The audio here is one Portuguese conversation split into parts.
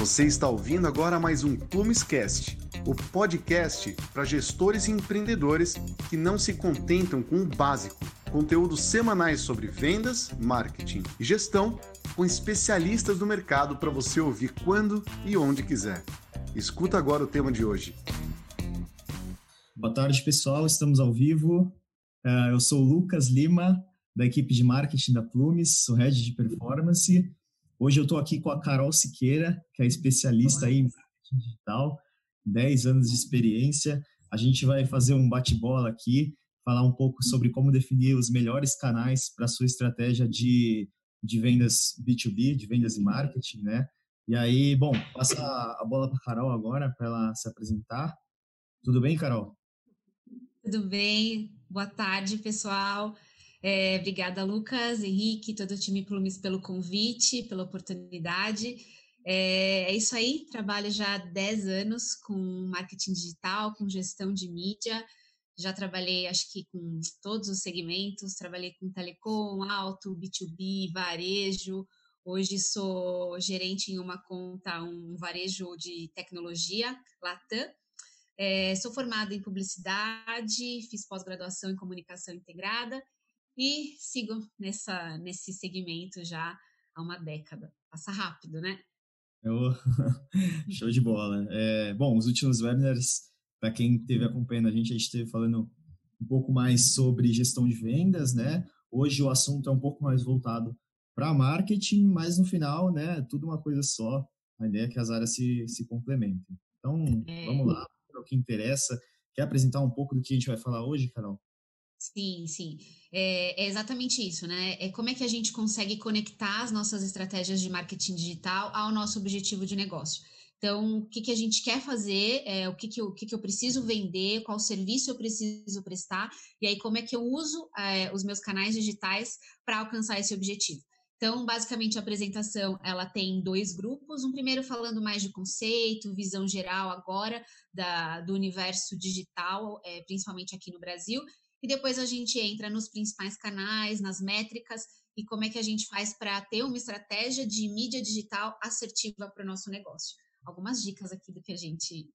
Você está ouvindo agora mais um Plumescast, o podcast para gestores e empreendedores que não se contentam com o básico. Conteúdos semanais sobre vendas, marketing e gestão com especialistas do mercado para você ouvir quando e onde quiser. Escuta agora o tema de hoje. Boa tarde, pessoal. Estamos ao vivo. Uh, eu sou o Lucas Lima, da equipe de marketing da Plumes, sou head de performance. Hoje eu estou aqui com a Carol Siqueira, que é especialista aí em marketing digital, 10 anos de experiência. A gente vai fazer um bate-bola aqui, falar um pouco sobre como definir os melhores canais para a sua estratégia de, de vendas B2B, de vendas e marketing, né? E aí, bom, passa a bola para a Carol agora, para ela se apresentar. Tudo bem, Carol? Tudo bem. Boa tarde, pessoal. É, obrigada, Lucas, Henrique, todo o time Plumes pelo convite, pela oportunidade. É, é, isso aí, trabalho já há 10 anos com marketing digital, com gestão de mídia. Já trabalhei, acho que com todos os segmentos, trabalhei com telecom, auto, B2B, varejo. Hoje sou gerente em uma conta, um varejo de tecnologia, Latam. É, sou formada em publicidade, fiz pós-graduação em comunicação integrada e sigo nessa, nesse segmento já há uma década. Passa rápido, né? Eu... Show de bola. É, bom, os últimos webinars, para quem esteve acompanhando a gente, a gente esteve falando um pouco mais sobre gestão de vendas, né? Hoje o assunto é um pouco mais voltado para marketing, mas no final, né, tudo uma coisa só. A ideia é que as áreas se, se complementem. Então, é... vamos lá, para o que interessa. Quer apresentar um pouco do que a gente vai falar hoje, Carol? Sim, sim. É, é, exatamente isso, né? É como é que a gente consegue conectar as nossas estratégias de marketing digital ao nosso objetivo de negócio. Então, o que, que a gente quer fazer, é, o, que, que, eu, o que, que eu preciso vender, qual serviço eu preciso prestar, e aí como é que eu uso é, os meus canais digitais para alcançar esse objetivo. Então, basicamente, a apresentação ela tem dois grupos. Um primeiro falando mais de conceito, visão geral agora da, do universo digital, é, principalmente aqui no Brasil, e depois a gente entra nos principais canais, nas métricas e como é que a gente faz para ter uma estratégia de mídia digital assertiva para o nosso negócio. Algumas dicas aqui do que a gente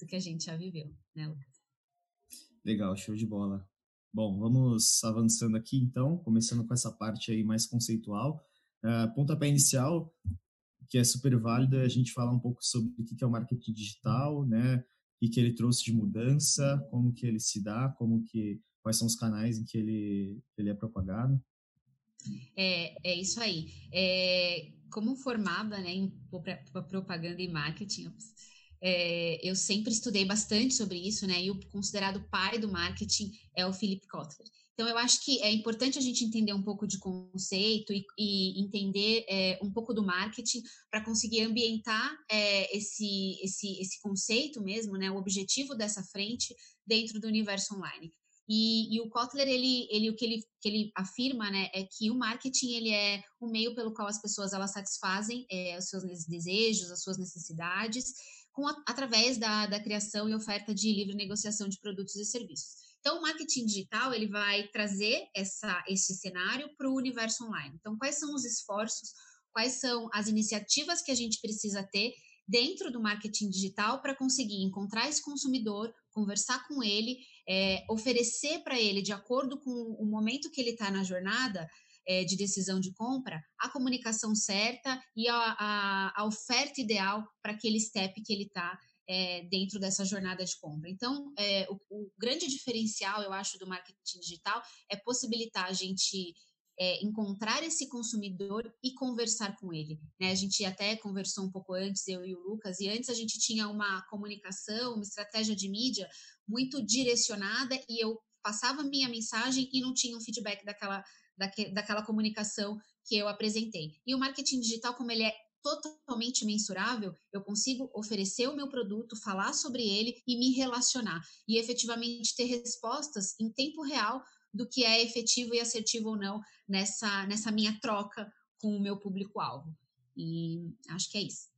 do que a gente já viveu, né, Lucas? Legal, show de bola. Bom, vamos avançando aqui então, começando com essa parte aí mais conceitual. Uh, pontapé inicial, que é super válido, é a gente falar um pouco sobre o que é o marketing digital, né? O que ele trouxe de mudança, como que ele se dá, como que quais são os canais em que ele, ele é propagado? É, é isso aí. É, como formada né, em propaganda e marketing, é, eu sempre estudei bastante sobre isso, né? E o considerado pai do marketing é o Philip Kotler. Então, eu acho que é importante a gente entender um pouco de conceito e, e entender é, um pouco do marketing para conseguir ambientar é, esse, esse, esse conceito mesmo, né? O objetivo dessa frente dentro do universo online. E, e, o Kotler, ele, ele, o que ele, que ele afirma, né, é que o marketing, ele é o meio pelo qual as pessoas, elas satisfazem é, os seus desejos, as suas necessidades, com a, através da, da criação e oferta de livre negociação de produtos e serviços. Então, o marketing digital, ele vai trazer essa, esse cenário para o universo online. Então, quais são os esforços, quais são as iniciativas que a gente precisa ter dentro do marketing digital para conseguir encontrar esse consumidor, conversar com ele, é, oferecer para ele, de acordo com o momento que ele está na jornada é, de decisão de compra, a comunicação certa e a, a, a oferta ideal para aquele step que ele está é, dentro dessa jornada de compra. Então, é, o, o, grande diferencial, eu acho, do marketing digital é possibilitar a gente é, encontrar esse consumidor e conversar com ele. Né? A gente até conversou um pouco antes, eu e o Lucas, e antes a gente tinha uma comunicação, uma estratégia de mídia muito direcionada e eu passava minha mensagem e não tinha um feedback daquela, daque, daquela comunicação que eu apresentei. E o marketing digital, como ele é totalmente mensurável, eu consigo oferecer o meu produto, falar sobre ele e me relacionar e efetivamente ter respostas em tempo real do que é efetivo e assertivo ou não nessa, nessa minha troca com o meu público-alvo. E acho que é isso.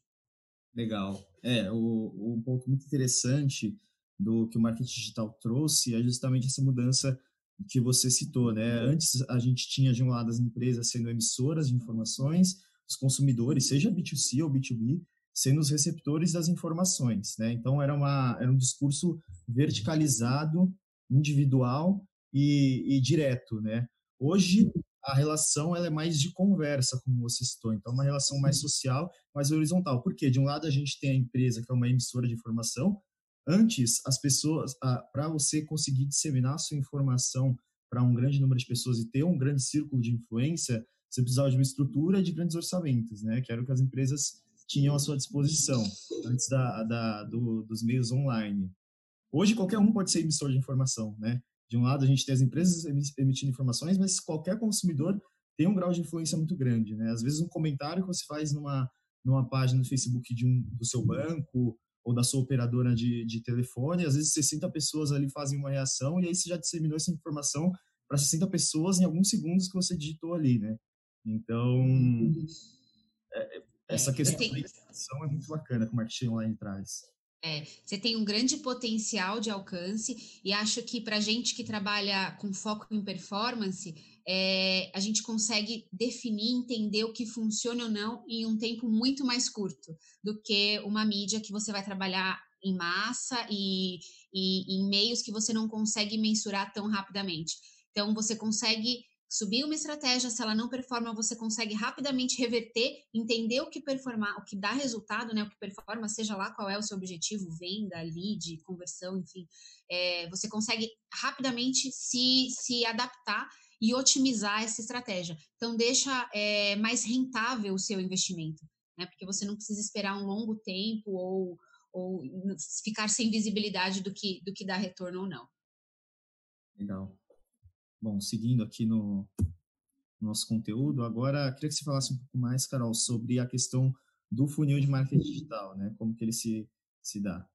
Legal. É, o, um ponto muito interessante do que o marketing digital trouxe é justamente essa mudança que você citou, né? Antes a gente tinha de um lado as empresas sendo emissoras de informações, os consumidores, seja B2C ou B2B, sendo os receptores das informações, né? Então era uma era um discurso verticalizado, individual e, e direto, né? Hoje a relação ela é mais de conversa, como você citou. Então, uma relação mais social, mais horizontal. Por quê? De um lado, a gente tem a empresa, que é uma emissora de informação. Antes, as pessoas, para você conseguir disseminar a sua informação para um grande número de pessoas e ter um grande círculo de influência, você precisava de uma estrutura de grandes orçamentos, né? Que era o que as empresas tinham à sua disposição antes da, da do, dos meios online. Hoje, qualquer um pode ser emissor de informação, né? De um lado, a gente tem as empresas emitindo informações, mas qualquer consumidor tem um grau de influência muito grande, né? Às vezes, um comentário que você faz numa, numa página no Facebook de um, do seu banco ou da sua operadora de, de telefone, às vezes 60 pessoas ali fazem uma reação e aí você já disseminou essa informação para 60 pessoas em alguns segundos que você digitou ali, né? Então, é, é essa é, questão da informação é muito bacana que o marketing online traz. É, você tem um grande potencial de alcance e acho que para gente que trabalha com foco em performance, é, a gente consegue definir, entender o que funciona ou não em um tempo muito mais curto do que uma mídia que você vai trabalhar em massa e, e em meios que você não consegue mensurar tão rapidamente. Então, você consegue subir uma estratégia, se ela não performa, você consegue rapidamente reverter, entender o que performar, o que dá resultado, né? O que performa, seja lá qual é o seu objetivo, venda, lead, conversão, enfim. É, você consegue rapidamente se, se adaptar e otimizar essa estratégia. Então, deixa é, mais rentável o seu investimento, né? Porque você não precisa esperar um longo tempo ou, ou ficar sem visibilidade do que, do que dá retorno ou não. Legal. Bom, seguindo aqui no nosso conteúdo, agora queria que você falasse um pouco mais, Carol, sobre a questão do funil de marketing digital, né? Como que ele se, se dá?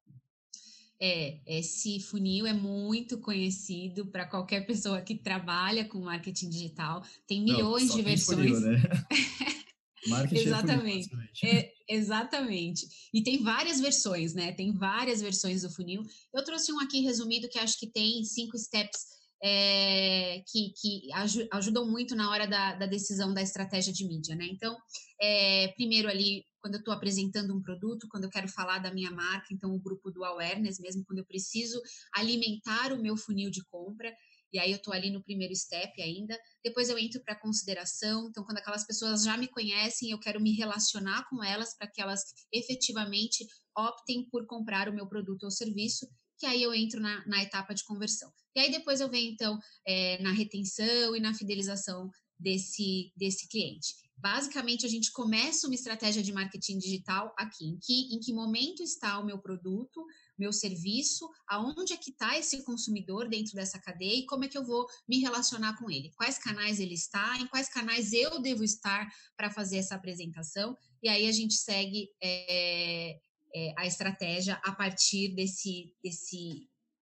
É, esse funil é muito conhecido para qualquer pessoa que trabalha com marketing digital. Tem milhões Não, de versões. Funil, né? marketing é exatamente. É, é, exatamente. E tem várias versões, né? Tem várias versões do funil. Eu trouxe um aqui resumido que acho que tem cinco steps é, que, que ajudam muito na hora da, da, decisão da estratégia de mídia, né? Então, é, primeiro ali, quando eu estou apresentando um produto, quando eu quero falar da minha marca, então o grupo do awareness, mesmo quando eu preciso alimentar o meu funil de compra, e aí eu estou ali no primeiro step ainda. Depois eu entro para consideração. Então, quando aquelas pessoas já me conhecem, eu quero me relacionar com elas para que elas efetivamente optem por comprar o meu produto ou serviço que aí eu entro na, na etapa de conversão. E aí depois eu venho, então, é, na retenção e na fidelização desse, desse cliente. Basicamente, a gente começa uma estratégia de marketing digital aqui, em que, em que momento está o meu produto, meu serviço, aonde é que está esse consumidor dentro dessa cadeia e como é que eu vou me relacionar com ele, quais canais ele está, em quais canais eu devo estar para fazer essa apresentação, e aí a gente segue é, é, a estratégia a partir desse, desse,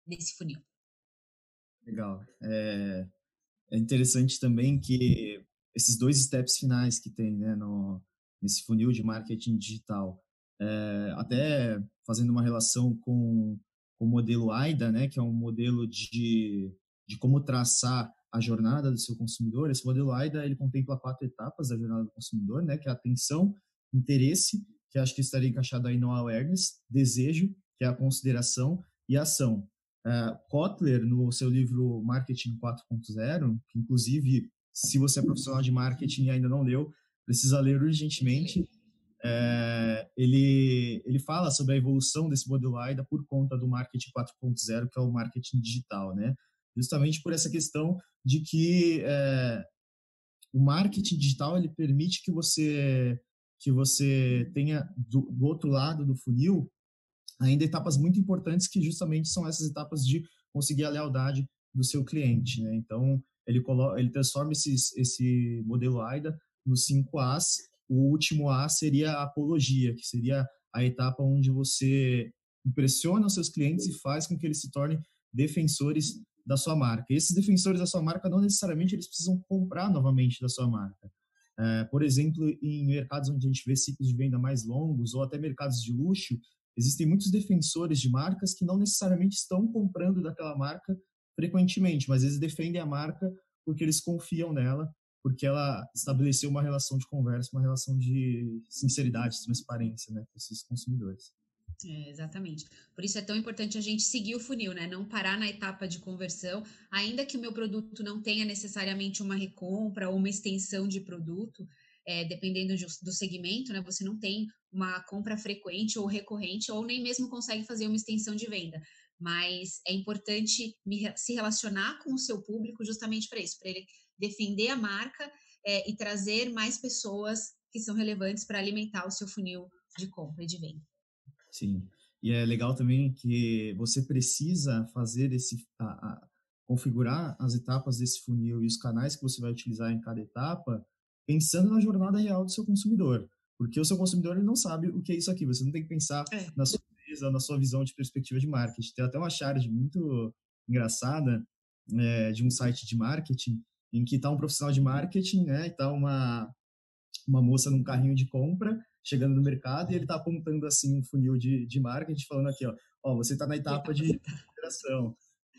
desse funil. Legal. É, é interessante também que esses dois steps finais que tem né, no, nesse funil de marketing digital, é, até fazendo uma relação com, com o modelo AIDA, né, que é um modelo de, de como traçar a jornada do seu consumidor. Esse modelo AIDA ele contempla quatro etapas da jornada do consumidor, né, que é atenção, interesse, que acho que estaria encaixado aí no awareness, desejo, que é a consideração, e ação. Uh, Kotler, no seu livro Marketing 4.0, que inclusive, se você é profissional de marketing e ainda não leu, precisa ler urgentemente. É, ele, ele fala sobre a evolução desse modelo AIDA por conta do marketing 4.0, que é o marketing digital, né? Justamente por essa questão de que é, o marketing digital ele permite que você que você tenha do, do outro lado do funil ainda etapas muito importantes que justamente são essas etapas de conseguir a lealdade do seu cliente, né? Então, ele coloca, ele transforma esses, esse modelo AIDA nos cinco A's. O último A seria a apologia, que seria a etapa onde você impressiona os seus clientes e faz com que eles se tornem defensores da sua marca. E esses defensores da sua marca não necessariamente eles precisam comprar novamente da sua marca. É, por exemplo, em mercados onde a gente vê ciclos de venda mais longos ou até mercados de luxo, existem muitos defensores de marcas que não necessariamente estão comprando daquela marca frequentemente, mas eles defendem a marca porque eles confiam nela porque ela estabeleceu uma relação de conversa, uma relação de sinceridade, transparência, né, com esses consumidores. É, exatamente. Por isso é tão importante a gente seguir o funil, né? Não parar na etapa de conversão, ainda que o meu produto não tenha necessariamente uma recompra ou uma extensão de produto, é, dependendo de, do segmento, né? Você não tem uma compra frequente ou recorrente, ou nem mesmo consegue fazer uma extensão de venda. Mas é importante me, se relacionar com o seu público justamente para isso, para ele defender a marca é, e trazer mais pessoas que são relevantes para alimentar o seu funil de compra e de venda. Sim. E é legal também que você precisa fazer esse a, a, configurar as etapas desse funil e os canais que você vai utilizar em cada etapa, pensando na jornada real do seu consumidor, porque o seu consumidor ele não sabe o que é isso aqui. Você não tem que pensar é. na sua empresa, na sua visão de perspectiva de marketing. Tem até uma charge muito engraçada é, de um site de marketing em que está um profissional de marketing, né, e está uma uma moça num carrinho de compra chegando no mercado e ele está apontando assim um funil de, de marketing, falando aqui, ó, ó você está na etapa de operação.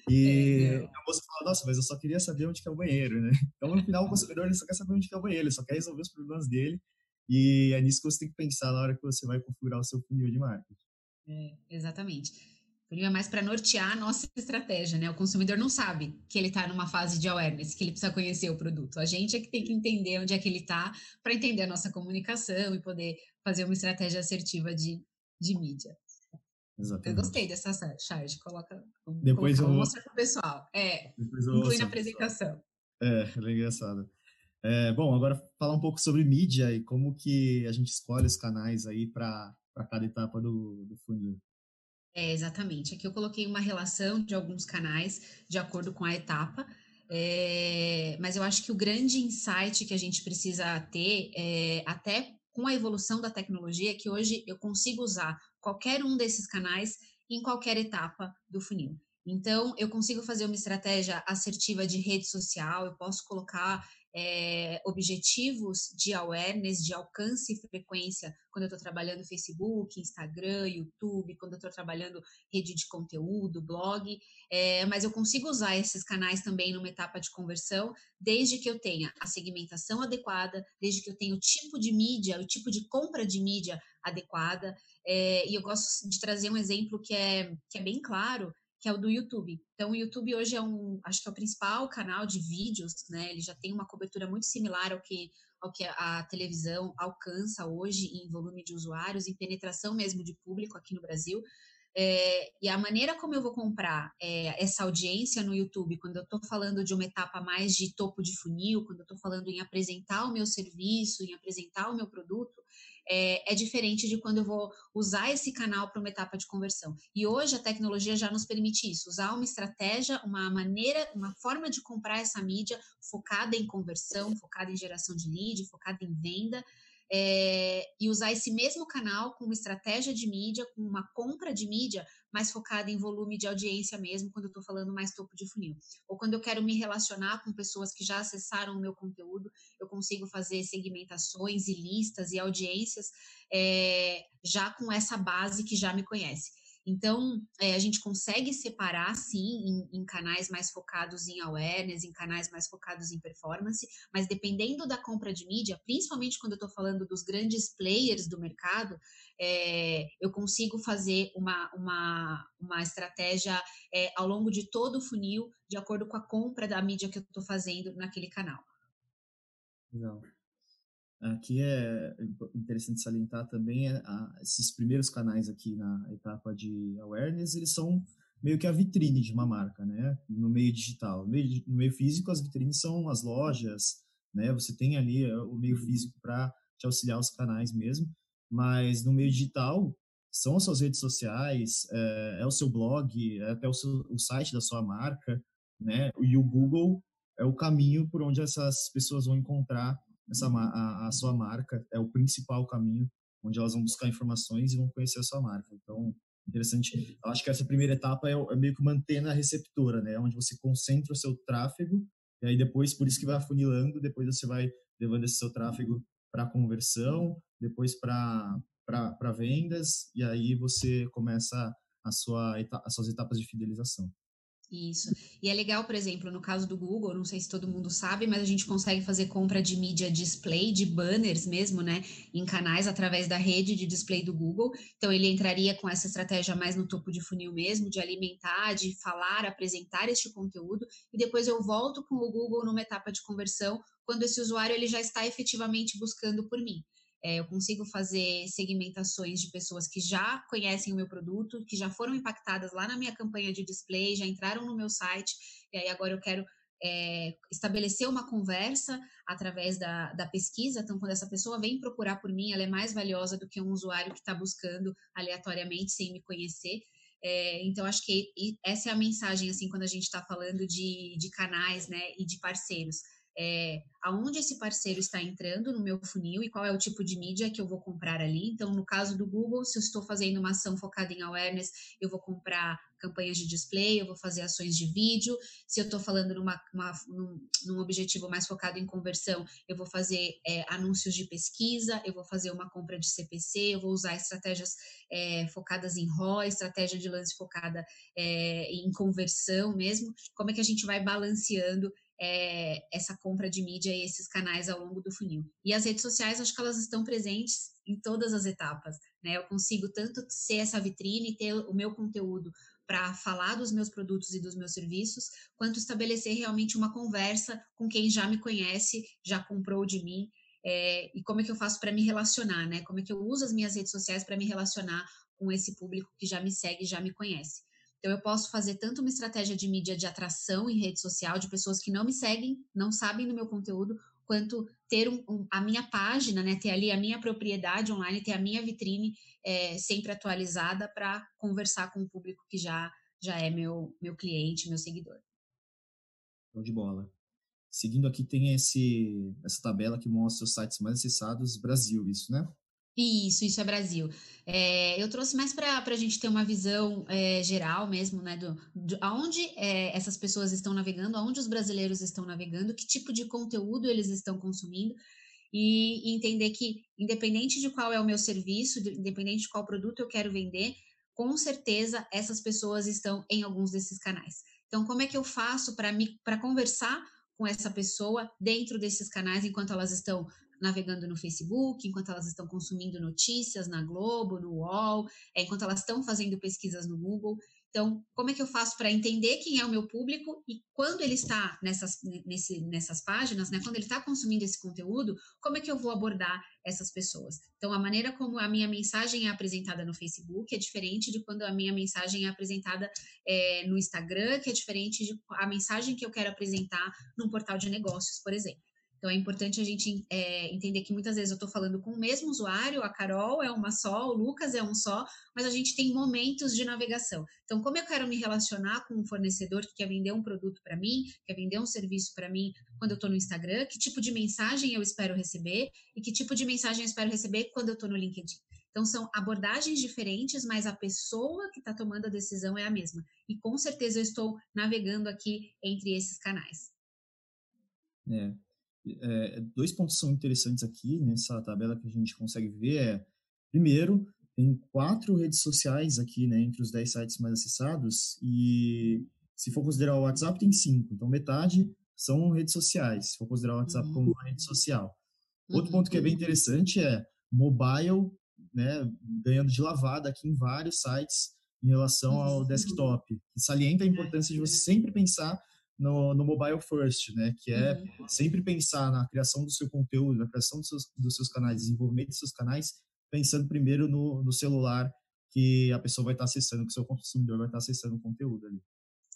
E é, a moça fala, nossa, mas eu só queria saber onde que é o banheiro, né? Então, no final, o consumidor ele só quer saber onde que é o banheiro, ele só quer resolver os problemas dele. E é nisso que você tem que pensar na hora que você vai configurar o seu funil de marketing. É, exatamente. Funil é mais para nortear a nossa estratégia, né? O consumidor não sabe que ele está numa fase de awareness, que ele precisa conhecer o produto. A gente é que tem que entender onde é que ele está para entender a nossa comunicação e poder fazer uma estratégia assertiva de, de mídia. Exatamente. Eu gostei dessa charge, coloca, Depois colocar, eu vou mostrar para o pessoal. É, inclui na apresentação. É, é engraçado. É, bom, agora falar um pouco sobre mídia e como que a gente escolhe os canais aí para cada etapa do, do funil. É, exatamente. Aqui eu coloquei uma relação de alguns canais de acordo com a etapa, é, mas eu acho que o grande insight que a gente precisa ter, é, até com a evolução da tecnologia, que hoje eu consigo usar qualquer um desses canais em qualquer etapa do funil. Então, eu consigo fazer uma estratégia assertiva de rede social, eu posso colocar é, objetivos de awareness, de alcance e frequência, quando eu estou trabalhando Facebook, Instagram, YouTube, quando eu estou trabalhando rede de conteúdo, blog, é, mas eu consigo usar esses canais também numa etapa de conversão, desde que eu tenha a segmentação adequada, desde que eu tenha o tipo de mídia, o tipo de compra de mídia adequada, é, e eu gosto de trazer um exemplo que é, que é bem claro, que é o do YouTube. Então, o YouTube hoje é um, acho que é o principal canal de vídeos, né? Ele já tem uma cobertura muito similar ao que, ao que a televisão alcança hoje em volume de usuários, em penetração mesmo de público aqui no Brasil. É, e a maneira como eu vou comprar é, essa audiência no YouTube, quando eu estou falando de uma etapa mais de topo de funil, quando eu estou falando em apresentar o meu serviço, em apresentar o meu produto, é, é diferente de quando eu vou usar esse canal para uma etapa de conversão. E hoje a tecnologia já nos permite isso, usar uma estratégia, uma maneira, uma forma de comprar essa mídia focada em conversão, focada em geração de lead, focada em venda, é, e usar esse mesmo canal com uma estratégia de mídia, com uma compra de mídia mais focada em volume de audiência mesmo, quando eu estou falando mais topo de funil. Ou quando eu quero me relacionar com pessoas que já acessaram o meu conteúdo, eu consigo fazer segmentações e listas e audiências é, já com essa base que já me conhece. Então, é, a gente consegue separar, sim, em, em, canais mais focados em awareness, em canais mais focados em performance, mas dependendo da compra de mídia, principalmente quando eu estou falando dos grandes players do mercado, é, eu consigo fazer uma, uma, uma estratégia é, ao longo de todo o funil, de acordo com a compra da mídia que eu estou fazendo naquele canal. Não. Aqui é interessante salientar também é, a, esses primeiros canais aqui na etapa de awareness, eles são meio que a vitrine de uma marca, né? No meio digital. No meio, no meio físico, as vitrines são as lojas, né? Você tem ali é, o meio físico para te auxiliar os canais mesmo, mas no meio digital são as suas redes sociais, é, é o seu blog, é até o, seu, o site da sua marca, né? E o Google é o caminho por onde essas pessoas vão encontrar essa, a, a sua marca, é o principal caminho onde elas vão buscar informações e vão conhecer a sua marca. Então, interessante. Eu acho que essa primeira etapa é, é, meio que manter na receptora, né? Onde você concentra o seu tráfego e aí depois, por isso que vai afunilando, depois você vai levando esse seu tráfego para conversão, depois para vendas e aí você começa a sua as suas etapas de fidelização. Isso. E é legal, por exemplo, no caso do Google, não sei se todo mundo sabe, mas a gente consegue fazer compra de mídia display, de banners mesmo, né, em canais através da rede de display do Google. Então ele entraria com essa estratégia mais no topo de funil mesmo, de alimentar, de falar, apresentar este conteúdo, e depois eu volto com o Google numa etapa de conversão, quando esse usuário ele já está efetivamente buscando por mim. É, eu consigo fazer segmentações de pessoas que já conhecem o meu produto, que já foram impactadas lá na minha campanha de display, já entraram no meu site, e aí agora eu quero é, estabelecer uma conversa através da, da, pesquisa. Então, quando essa pessoa vem procurar por mim, ela é mais valiosa do que um usuário que está buscando aleatoriamente sem me conhecer. É, então, acho que essa é a mensagem, assim, quando a gente está falando de, de canais, né, e de parceiros é, aonde esse parceiro está entrando no meu funil e qual é o tipo de mídia que eu vou comprar ali. Então, no caso do Google, se eu estou fazendo uma ação focada em awareness, eu vou comprar campanhas de display, eu vou fazer ações de vídeo. Se eu estou falando numa, uma, num, num, objetivo mais focado em conversão, eu vou fazer é, anúncios de pesquisa, eu vou fazer uma compra de CPC, eu vou usar estratégias é, focadas em ROI, estratégia de lance focada é, em conversão mesmo. Como é que a gente vai balanceando é, essa compra de mídia e esses canais ao longo do funil. E as redes sociais, acho que elas estão presentes em todas as etapas. Né? Eu consigo tanto ser essa vitrine, ter o meu conteúdo para falar dos meus produtos e dos meus serviços, quanto estabelecer realmente uma conversa com quem já me conhece, já comprou de mim, é, e como é que eu faço para me relacionar, né? Como é que eu uso as minhas redes sociais para me relacionar com esse público que já me segue, já me conhece. Então, eu posso fazer tanto uma estratégia de mídia de atração em rede social, de pessoas que não me seguem, não sabem do meu conteúdo, quanto ter um, um, a minha página, né, ter ali a minha propriedade online, ter a minha vitrine é, sempre atualizada para conversar com o público que já, já é meu, meu cliente, meu seguidor. Show de bola. Seguindo aqui tem esse, essa tabela que mostra os sites mais acessados Brasil, isso, né? Isso, isso é Brasil. É, eu trouxe mais para a gente ter uma visão é, geral mesmo, né, do, de aonde é, essas pessoas estão navegando, aonde os brasileiros estão navegando, que tipo de conteúdo eles estão consumindo, e entender que, independente de qual é o meu serviço, independente de qual produto eu quero vender, com certeza essas pessoas estão em alguns desses canais. Então, como é que eu faço para conversar com essa pessoa dentro desses canais enquanto elas estão navegando no Facebook, enquanto elas estão consumindo notícias na Globo, no UOL, é, enquanto elas estão fazendo pesquisas no Google. Então, como é que eu faço para entender quem é o meu público e quando ele está nessas, nesse, nessas páginas, né, quando ele está consumindo esse conteúdo, como é que eu vou abordar essas pessoas? Então, a maneira como a minha mensagem é apresentada no Facebook é diferente de quando a minha mensagem é apresentada é, no Instagram, que é diferente de a mensagem que eu quero apresentar num portal de negócios, por exemplo. Então é importante a gente é, entender que muitas vezes eu estou falando com o mesmo usuário, a Carol é uma só, o Lucas é um só, mas a gente tem momentos de navegação. Então, como eu quero me relacionar com um fornecedor que quer vender um produto para mim, quer vender um serviço para mim quando eu estou no Instagram, que tipo de mensagem eu espero receber e que tipo de mensagem eu espero receber quando eu estou no LinkedIn. Então, são abordagens diferentes, mas a pessoa que está tomando a decisão é a mesma. E com certeza eu estou navegando aqui entre esses canais. É, é, dois pontos são interessantes aqui nessa tabela que a gente consegue ver é, primeiro, tem quatro redes sociais aqui, né, entre os dez sites mais acessados, e se for considerar o WhatsApp, tem cinco, então metade são redes sociais, se for considerar o WhatsApp uhum. como uma rede social. Outro uhum. ponto que é bem interessante é mobile, né, ganhando de lavada aqui em vários sites em relação ao desktop, que salienta a importância de você sempre pensar no, no mobile first, né? Que é uhum. sempre pensar na criação do seu conteúdo, na criação dos seus, dos seus canais, desenvolvimento dos seus canais, pensando primeiro no, no celular que a pessoa vai estar acessando, que o seu consumidor vai estar acessando o conteúdo ali.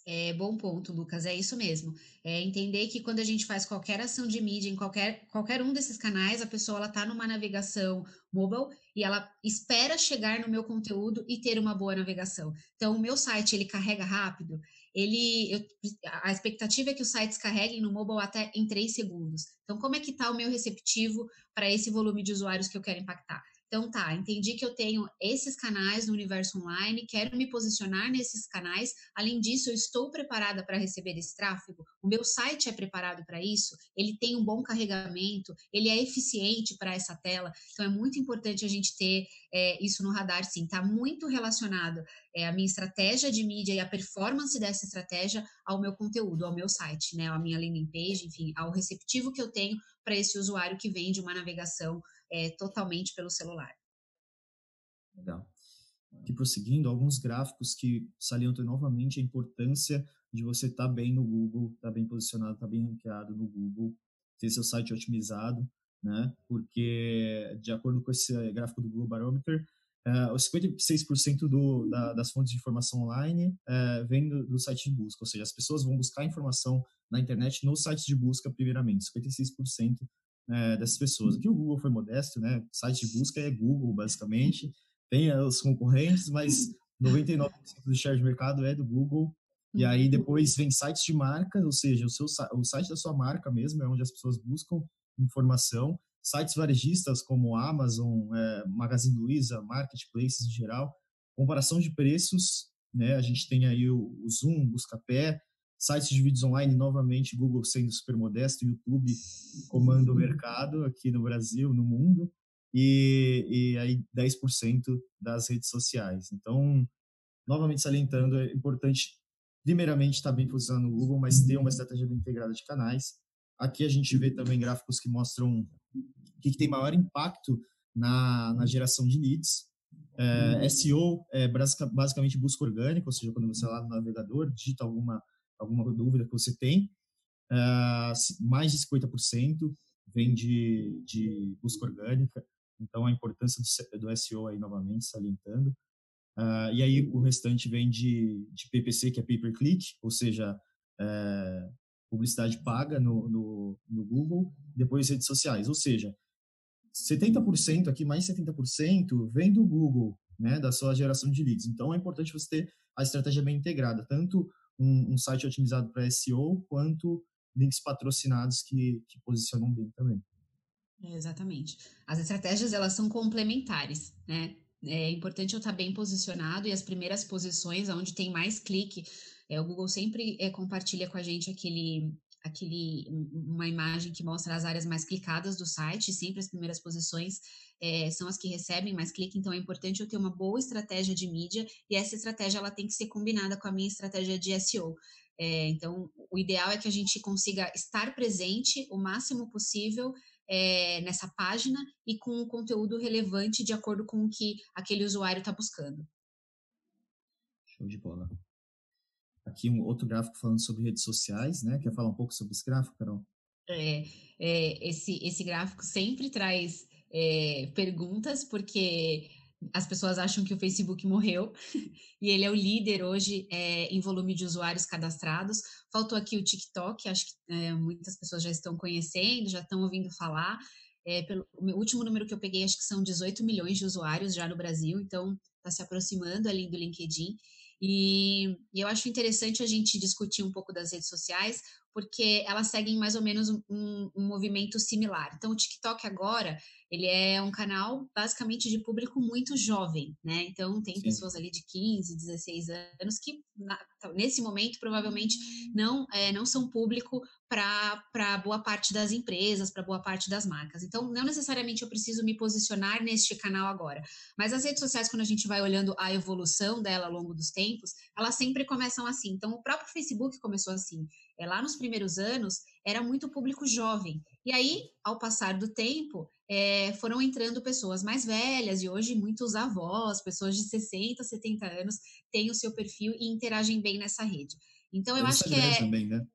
É bom ponto, Lucas, é isso mesmo. É entender que quando a gente faz qualquer ação de mídia em qualquer, qualquer um desses canais, a pessoa ela está numa navegação mobile e ela espera chegar no meu conteúdo e ter uma boa navegação. Então, o meu site ele carrega rápido, ele eu, a expectativa é que os sites carreguem no mobile até em 3 segundos. Então, como é que está o meu receptivo para esse volume de usuários que eu quero impactar? Então, tá, entendi que eu tenho esses canais no universo online, quero me posicionar nesses canais. Além disso, eu estou preparada para receber esse tráfego. O meu site é preparado para isso, ele tem um bom carregamento, ele é eficiente para essa tela. Então, é muito importante a gente ter é, isso no radar, sim. Está muito relacionado é, a minha estratégia de mídia e a performance dessa estratégia ao meu conteúdo, ao meu site, né, à minha landing page, enfim, ao receptivo que eu tenho para esse usuário que vem de uma navegação é, totalmente pelo celular. Legal. Aqui prosseguindo, alguns gráficos que salientam novamente a importância de você estar tá bem no Google, estar tá bem posicionado, estar tá bem ranqueado no Google, ter seu site otimizado, né? Porque, de acordo com esse gráfico do Google Barometer, uh, os 56% do, da, das fontes de informação online uh, vem do, do, site de busca, ou seja, as pessoas vão buscar informação na internet nos sites de busca primeiramente, 56% uh, dessas pessoas. Aqui o Google foi modesto, né? Site de busca é Google, basicamente, tem os concorrentes, mas 99% do share de mercado é do Google. E aí uhum. depois vem sites de marca, ou seja, o, seu, o site da sua marca mesmo é onde as pessoas buscam informação. Sites varejistas como Amazon, é, Magazine Luiza, marketplaces em geral, comparação de preços, né? A gente tem aí o, o Zoom, Buscapé, sites de vídeos online, novamente Google sendo super modesto, YouTube comanda o mercado aqui no Brasil, no mundo e, e aí 10% das redes sociais. Então, novamente salientando, é importante, primeiramente, estar bem posicionado no Google, mas ter uma estratégia bem integrada de canais. Aqui a gente vê também gráficos que mostram o que, que tem maior impacto na, na geração de leads. É, SEO é basicamente busca orgânica, ou seja, quando você lá no navegador digita alguma, alguma dúvida que você tem, é, mais de 50% vem de, de busca orgânica. Então, a importância do, do SEO aí, novamente, salientando. Uh, e aí, o restante vem de, de PPC, que é Pay Per Click, ou seja, é, publicidade paga no, no, no, Google, depois redes sociais. Ou seja, 70% aqui, mais 70% vem do Google, né, da sua geração de leads. Então, é importante você ter a estratégia bem integrada, tanto um, um site otimizado para SEO, quanto links patrocinados que, que posicionam bem também. Exatamente. As estratégias, elas são complementares, né? É importante eu estar bem posicionado e as primeiras posições, onde tem mais clique, é, o Google sempre é, compartilha com a gente aquele, aquele, uma imagem que mostra as áreas mais clicadas do site, sempre as primeiras posições é, são as que recebem mais clique, então é importante eu ter uma boa estratégia de mídia e essa estratégia ela tem que ser combinada com a minha estratégia de SEO. É, então, o ideal é que a gente consiga estar presente o máximo possível é, nessa página e com um conteúdo relevante de acordo com o que aquele usuário está buscando. Show de bola. Aqui um outro gráfico falando sobre redes sociais, né? Quer falar um pouco sobre esse gráfico, Carol? É, é esse, esse gráfico sempre traz é, perguntas, porque as pessoas acham que o Facebook morreu e ele é o líder hoje é, em volume de usuários cadastrados. Faltou aqui o TikTok, acho que é, muitas pessoas já estão conhecendo, já estão ouvindo falar. É, pelo o último número que eu peguei, acho que são 18 milhões de usuários já no Brasil, então está se aproximando ali do LinkedIn. E, e, eu acho interessante a gente discutir um pouco das redes sociais, porque elas seguem mais ou menos um, um movimento similar. Então, o TikTok agora ele é um canal basicamente de público muito jovem, né? Então tem Sim. pessoas ali de 15, 16 anos que na, nesse momento provavelmente não é, não são público para boa parte das empresas, para boa parte das marcas. Então não necessariamente eu preciso me posicionar neste canal agora, mas as redes sociais quando a gente vai olhando a evolução dela ao longo dos tempos, elas sempre começam assim. Então o próprio Facebook começou assim. É lá nos primeiros anos era muito público jovem. E aí, ao passar do tempo, é, foram entrando pessoas mais velhas e hoje muitos avós, pessoas de 60, 70 anos, têm o seu perfil e interagem bem nessa rede. Então, eu o acho Instagram que é. Também, né?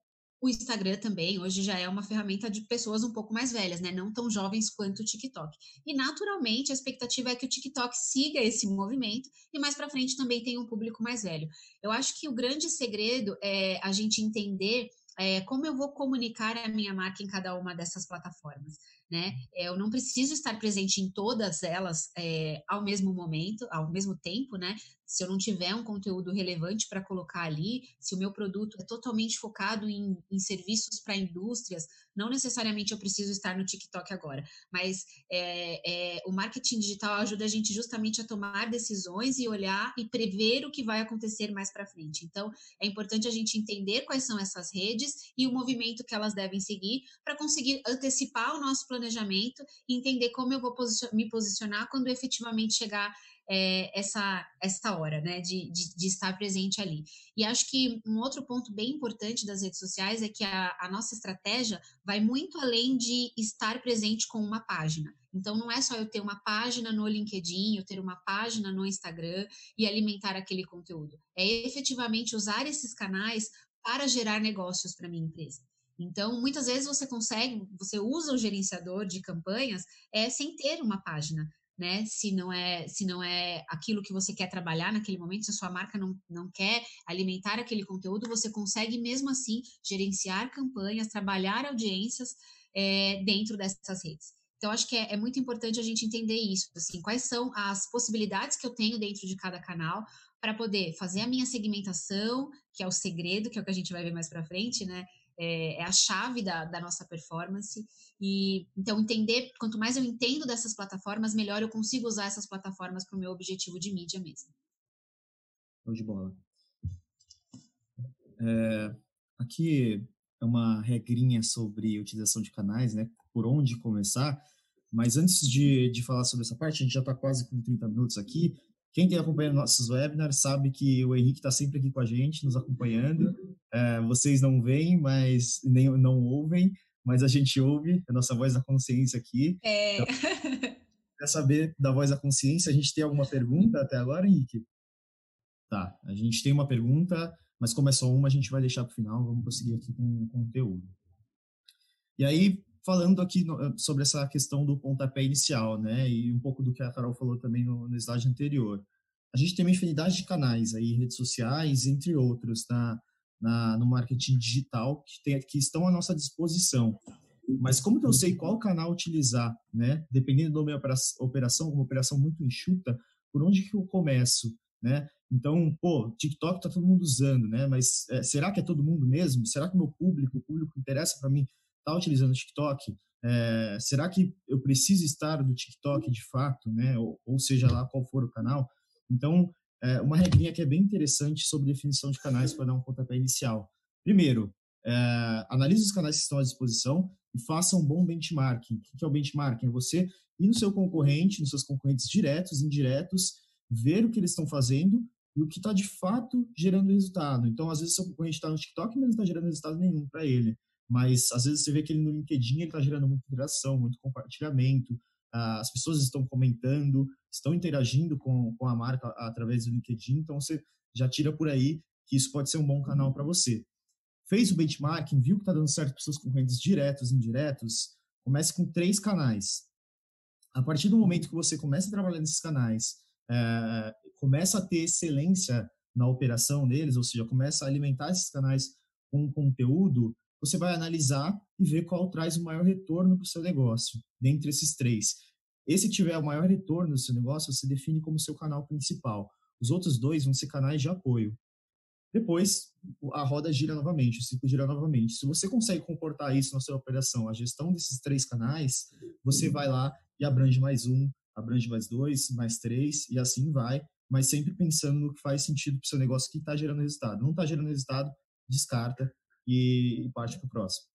O Instagram também, hoje já é uma ferramenta de pessoas um pouco mais velhas, né? Não tão jovens quanto o TikTok. E naturalmente a expectativa é que o TikTok siga esse movimento e mais para frente também tenha um público mais velho. Eu acho que o grande segredo é a gente entender é, como eu vou comunicar a minha marca em cada uma dessas plataformas né? É, eu não preciso estar presente em todas elas é, ao mesmo momento, ao mesmo tempo, né? Se eu não tiver um conteúdo relevante para colocar ali, se o meu produto é totalmente focado em, em serviços para indústrias, não necessariamente eu preciso estar no TikTok agora, mas é, é, o marketing digital ajuda a gente justamente a tomar decisões e olhar e prever o que vai acontecer mais para frente. Então, é importante a gente entender quais são essas redes e o movimento que elas devem seguir para conseguir antecipar o nosso planejamento e entender como eu vou me posicionar quando efetivamente chegar é, essa, essa hora, né, de, de, de, estar presente ali. E acho que um outro ponto bem importante das redes sociais é que a, a nossa estratégia vai muito além de estar presente com uma página. Então, não é só eu ter uma página no LinkedIn, eu ter uma página no Instagram e alimentar aquele conteúdo. É efetivamente usar esses canais para gerar negócios para minha empresa. Então, muitas vezes você consegue, você usa o gerenciador de campanhas é sem ter uma página né? Se não é, se não é aquilo que você quer trabalhar naquele momento, se a sua marca não, não quer alimentar aquele conteúdo, você consegue mesmo assim gerenciar campanhas, trabalhar audiências é, dentro dessas redes. Então, acho que é, é, muito importante a gente entender isso, assim, quais são as possibilidades que eu tenho dentro de cada canal para poder fazer a minha segmentação, que é o segredo, que é o que a gente vai ver mais para frente, né? É, é, a chave da, da nossa performance. E então entender, quanto mais eu entendo dessas plataformas, melhor eu consigo usar essas plataformas para o meu objetivo de mídia mesmo. Show de bola. É, aqui é uma regrinha sobre utilização de canais, né? Por onde começar. Mas antes de, de falar sobre essa parte, a gente já está quase com 30 minutos aqui. Quem tem acompanhado nossos webinars sabe que o Henrique está sempre aqui com a gente, nos acompanhando. É, vocês não veem, mas nem não ouvem, mas a gente ouve a nossa voz da consciência aqui. É. Então, quer saber da voz da consciência? A gente tem alguma pergunta até agora, Henrique? Tá, a gente tem uma pergunta, mas como é só uma, a gente vai deixar para o final. Vamos prosseguir aqui com o conteúdo. E aí, falando aqui no, sobre essa questão do pontapé inicial, né, e um pouco do que a Carol falou também no, no slide anterior. A gente tem uma infinidade de canais aí, redes sociais, entre outros, na, na, no marketing digital que, tem, que estão à nossa disposição. Mas como que eu sei qual canal utilizar, né? Dependendo da minha operação, uma operação muito enxuta, por onde que eu começo, né? Então, pô, TikTok tá todo mundo usando, né? Mas é, será que é todo mundo mesmo? Será que meu público, o público que interessa para mim, tá utilizando TikTok? É, será que eu preciso estar do TikTok de fato, né? Ou, ou seja lá qual for o canal? Então, é, uma regrinha que é bem interessante sobre definição de canais para dar um pontapé inicial. Primeiro, é, analise os canais que estão à disposição e faça um bom benchmarking. O que é o benchmarking? É você ir no seu concorrente, nos seus concorrentes diretos, indiretos, ver o que eles estão fazendo e o que está de fato gerando resultado. Então, às vezes, seu concorrente está no TikTok, mas não está gerando resultado nenhum para ele. Mas, às vezes, você vê que ele no LinkedIn está gerando muita interação, muito compartilhamento, as pessoas estão comentando, estão interagindo com, com a marca através do LinkedIn, então você já tira por aí que isso pode ser um bom canal para você. Fez o benchmarking, viu que está dando certo para seus concorrentes diretos e indiretos, comece com três canais. A partir do momento que você começa a trabalhar nesses canais, é, começa a ter excelência na operação deles, ou seja, começa a alimentar esses canais com conteúdo, você vai analisar e ver qual traz o maior retorno para o seu negócio, dentre esses três. Esse tiver o maior retorno do seu negócio, você define como seu canal principal. Os outros dois vão ser canais de apoio. Depois, a roda gira novamente, o ciclo gira novamente. Se você consegue comportar isso na sua operação, a gestão desses três canais, você vai lá e abrange mais um, abrange mais dois, mais três, e assim vai, mas sempre pensando no que faz sentido para o seu negócio que está gerando resultado. Não está gerando resultado, descarta, e, parte para o próximo.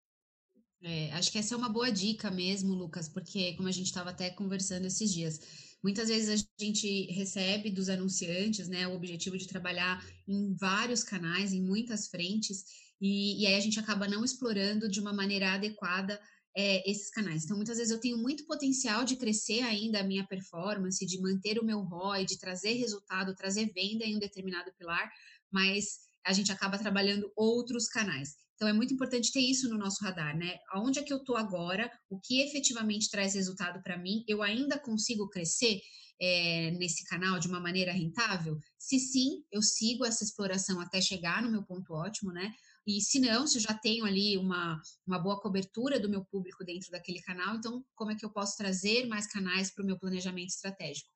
É, acho que essa é uma boa dica mesmo, Lucas, porque como a gente estava até conversando esses dias, muitas vezes a gente recebe dos anunciantes, né, o objetivo de trabalhar em vários canais, em muitas frentes, e, e aí a gente acaba não explorando de uma maneira adequada é, esses canais. Então, muitas vezes eu tenho muito potencial de crescer ainda a minha performance, de manter o meu ROI, de trazer resultado, trazer venda em um determinado pilar, mas a gente acaba trabalhando outros canais. Então é muito importante ter isso no nosso radar, né? Aonde é que eu estou agora? O que efetivamente traz resultado para mim? Eu ainda consigo crescer é, nesse canal de uma maneira rentável? Se sim, eu sigo essa exploração até chegar no meu ponto ótimo, né? E se não, se eu já tenho ali uma, uma boa cobertura do meu público dentro daquele canal, então como é que eu posso trazer mais canais para o meu planejamento estratégico?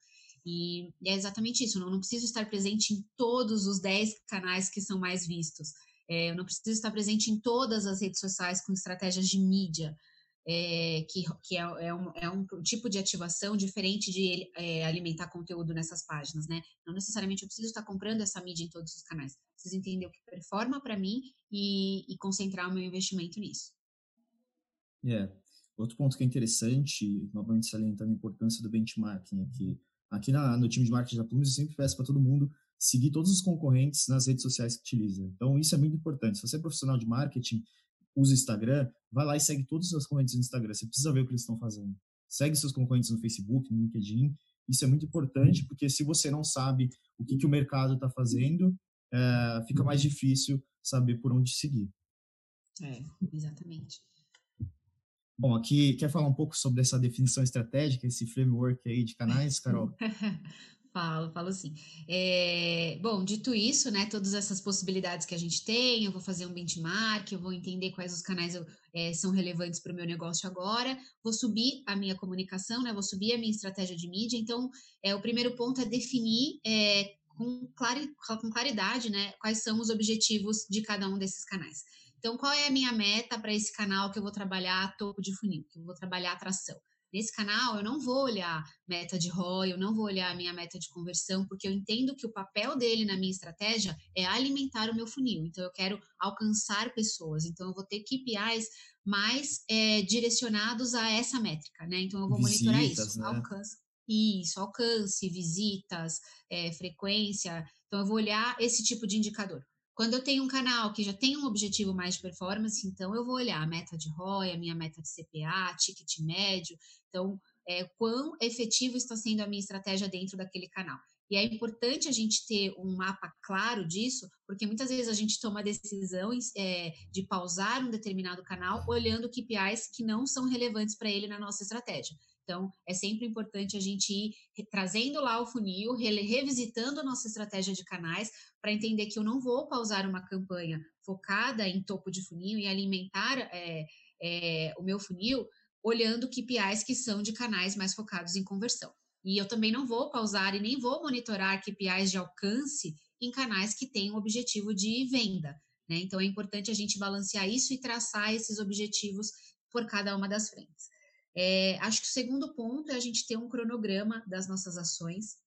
E, e é exatamente isso, eu não, não preciso estar presente em todos os 10 canais que são mais vistos. É, eu não preciso estar presente em todas as redes sociais com estratégias de mídia, é, que, que é, é, um, é, um, tipo de ativação diferente de é, alimentar conteúdo nessas páginas, né? Não necessariamente eu preciso estar comprando essa mídia em todos os canais. Preciso entender o que performa para mim e, e, concentrar o meu investimento nisso. É. Outro ponto que é interessante, novamente salientando a importância do benchmarking aqui, aqui na, no time de marketing da Plumes, eu sempre peço para todo mundo seguir todos os concorrentes nas redes sociais que utiliza. Então, isso é muito importante. Se você é profissional de marketing, usa Instagram, vai lá e segue todos os seus concorrentes no Instagram. Você precisa ver o que eles estão fazendo. Segue seus concorrentes no Facebook, no LinkedIn. Isso é muito importante, porque se você não sabe o que, que o mercado está fazendo, é, fica mais difícil saber por onde seguir. É, exatamente. Bom, aqui quer falar um pouco sobre essa definição estratégica, esse framework aí de canais, Carol? Falo, falo sim. É, bom, dito isso, né, todas essas possibilidades que a gente tem, eu vou fazer um benchmark, eu vou entender quais os canais eu, é, são relevantes para o meu negócio agora, vou subir a minha comunicação, né, vou subir a minha estratégia de mídia. Então, é, o primeiro ponto é definir é, com, clari, com claridade, né, quais são os objetivos de cada um desses canais. Então, qual é a minha meta para esse canal que eu vou trabalhar topo de funil, que eu vou trabalhar atração? Nesse canal, eu não vou olhar meta de ROI, eu não vou olhar a minha meta de conversão, porque eu entendo que o papel dele na minha estratégia é alimentar o meu funil. Então, eu quero alcançar pessoas. Então, eu vou ter KPIs mais é, direcionados a essa métrica, né? Então, eu vou visitas, monitorar isso. Né? Alcance, isso, alcance, visitas, é, frequência. Então, eu vou olhar esse tipo de indicador. Quando eu tenho um canal que já tem um objetivo mais de performance, então eu vou olhar a meta de ROI, a minha meta de CPA, ticket médio. Então, é, quão efetivo está sendo a minha estratégia dentro daquele canal. E é importante a gente ter um mapa claro disso, porque muitas vezes a gente toma decisões é, de pausar um determinado canal olhando KPIs que não são relevantes para ele na nossa estratégia. Então, é sempre importante a gente ir trazendo lá o funil, revisitando a nossa estratégia de canais, para entender que eu não vou pausar uma campanha focada em topo de funil e alimentar é, é, o meu funil olhando KPIs que são de canais mais focados em conversão. E eu também não vou pausar e nem vou monitorar KPIs de alcance em canais que têm o objetivo de venda. Né? Então é importante a gente balancear isso e traçar esses objetivos por cada uma das frentes. É, acho que o segundo ponto é a gente ter um cronograma das nossas ações,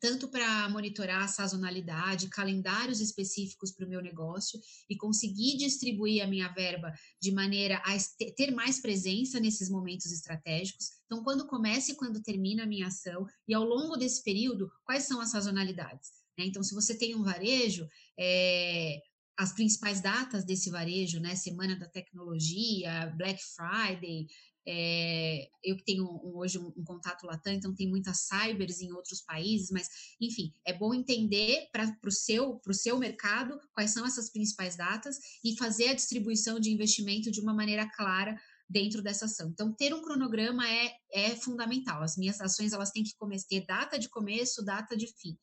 tanto para monitorar a sazonalidade, calendários específicos para o meu negócio e conseguir distribuir a minha verba de maneira a ter mais presença nesses momentos estratégicos. Então, quando começa e quando termina a minha ação, e ao longo desse período, quais são as sazonalidades? Né? Então, se você tem um varejo, é, as principais datas desse varejo, né? Semana da Tecnologia, Black Friday, é, eu tenho hoje um, um, contato latam, então tem muitas cybers em outros países, mas enfim, é bom entender para o seu, seu mercado quais são essas principais datas e fazer a distribuição de investimento de uma maneira clara dentro dessa ação. Então, ter um cronograma é, é fundamental. As minhas ações elas têm que ter data de começo, data de fim.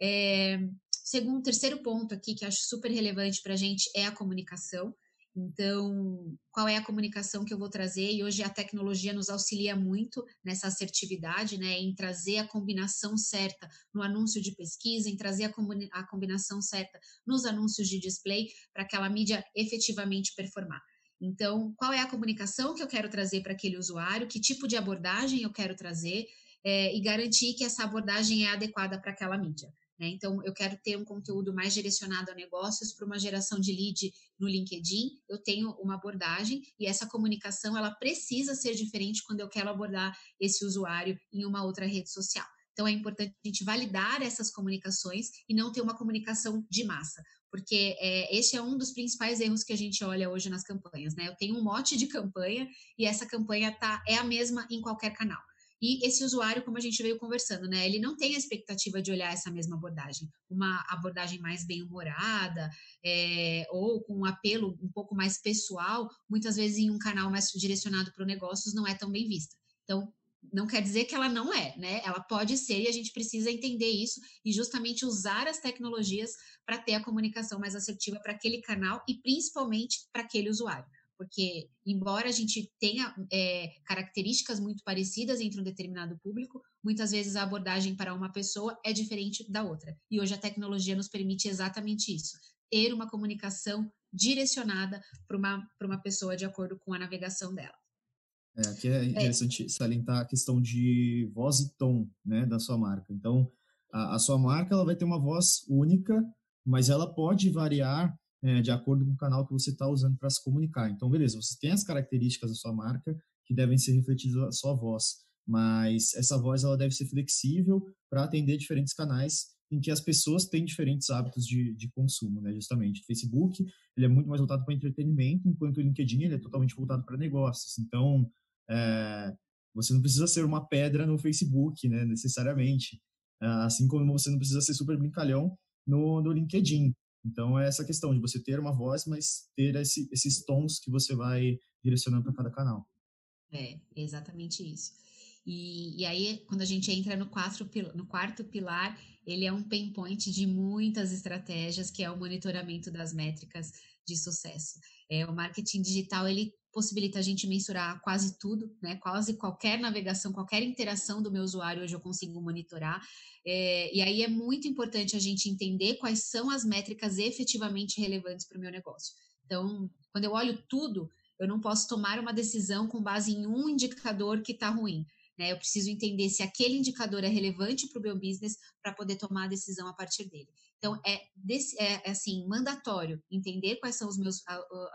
É, segundo, terceiro ponto aqui que acho super relevante para a gente é a comunicação. Então, qual é a comunicação que eu vou trazer? E hoje a tecnologia nos auxilia muito nessa assertividade, né? Em trazer a combinação certa no anúncio de pesquisa, em trazer a, a combinação certa nos anúncios de display para aquela mídia efetivamente performar. Então, qual é a comunicação que eu quero trazer para aquele usuário? Que tipo de abordagem eu quero trazer? É, e garantir que essa abordagem é adequada para aquela mídia. Né? Então, eu quero ter um conteúdo mais direcionado a negócios para uma geração de lead no LinkedIn. Eu tenho uma abordagem e essa comunicação ela precisa ser diferente quando eu quero abordar esse usuário em uma outra rede social. Então, é importante a gente validar essas comunicações e não ter uma comunicação de massa, porque é, esse é um dos principais erros que a gente olha hoje nas campanhas. Né? Eu tenho um mote de campanha e essa campanha tá, é a mesma em qualquer canal. E esse usuário, como a gente veio conversando, né, ele não tem a expectativa de olhar essa mesma abordagem, uma abordagem mais bem-humorada, é, ou com um apelo um pouco mais pessoal, muitas vezes em um canal mais direcionado para negócios não é tão bem vista. Então, não quer dizer que ela não é, né? Ela pode ser e a gente precisa entender isso e justamente usar as tecnologias para ter a comunicação mais assertiva para aquele canal e principalmente para aquele usuário porque embora a gente tenha é, características muito parecidas entre um determinado público, muitas vezes a abordagem para uma pessoa é diferente da outra. E hoje a tecnologia nos permite exatamente isso: ter uma comunicação direcionada para uma, uma pessoa de acordo com a navegação dela. É, aqui é, é. interessante é. salientar a questão de voz e tom né, da sua marca. Então, a, a sua marca ela vai ter uma voz única, mas ela pode variar é, de acordo com o canal que você está usando para se comunicar. Então, beleza, você tem as características da sua marca que devem ser refletidas na sua voz. mas essa voz ela deve ser flexível para atender diferentes canais em que as pessoas têm diferentes hábitos de, de consumo, né? Justamente, o Facebook ele é muito mais voltado para entretenimento, enquanto o LinkedIn ele é totalmente voltado para negócios. Então, é, você não precisa ser uma pedra no Facebook, né? Necessariamente, assim como você não precisa ser super brincalhão no, no LinkedIn. Então, é essa questão de você ter uma voz, mas ter esse, esses tons que você vai direcionando para cada canal. É, exatamente isso. E, e aí, quando a gente entra no, quatro, no quarto pilar, ele é um pain point de muitas estratégias, que é o monitoramento das métricas de sucesso. É, o marketing digital, ele possibilita a gente mensurar quase tudo, né? Quase qualquer navegação, qualquer interação do meu usuário hoje eu consigo monitorar. É, e aí é muito importante a gente entender quais são as métricas efetivamente relevantes para o meu negócio. Então, quando eu olho tudo, eu não posso tomar uma decisão com base em um indicador que está ruim. Né? Eu preciso entender se aquele indicador é relevante para o meu business para poder tomar a decisão a partir dele. Então, é, desse, é, é assim, mandatório entender quais são os meus,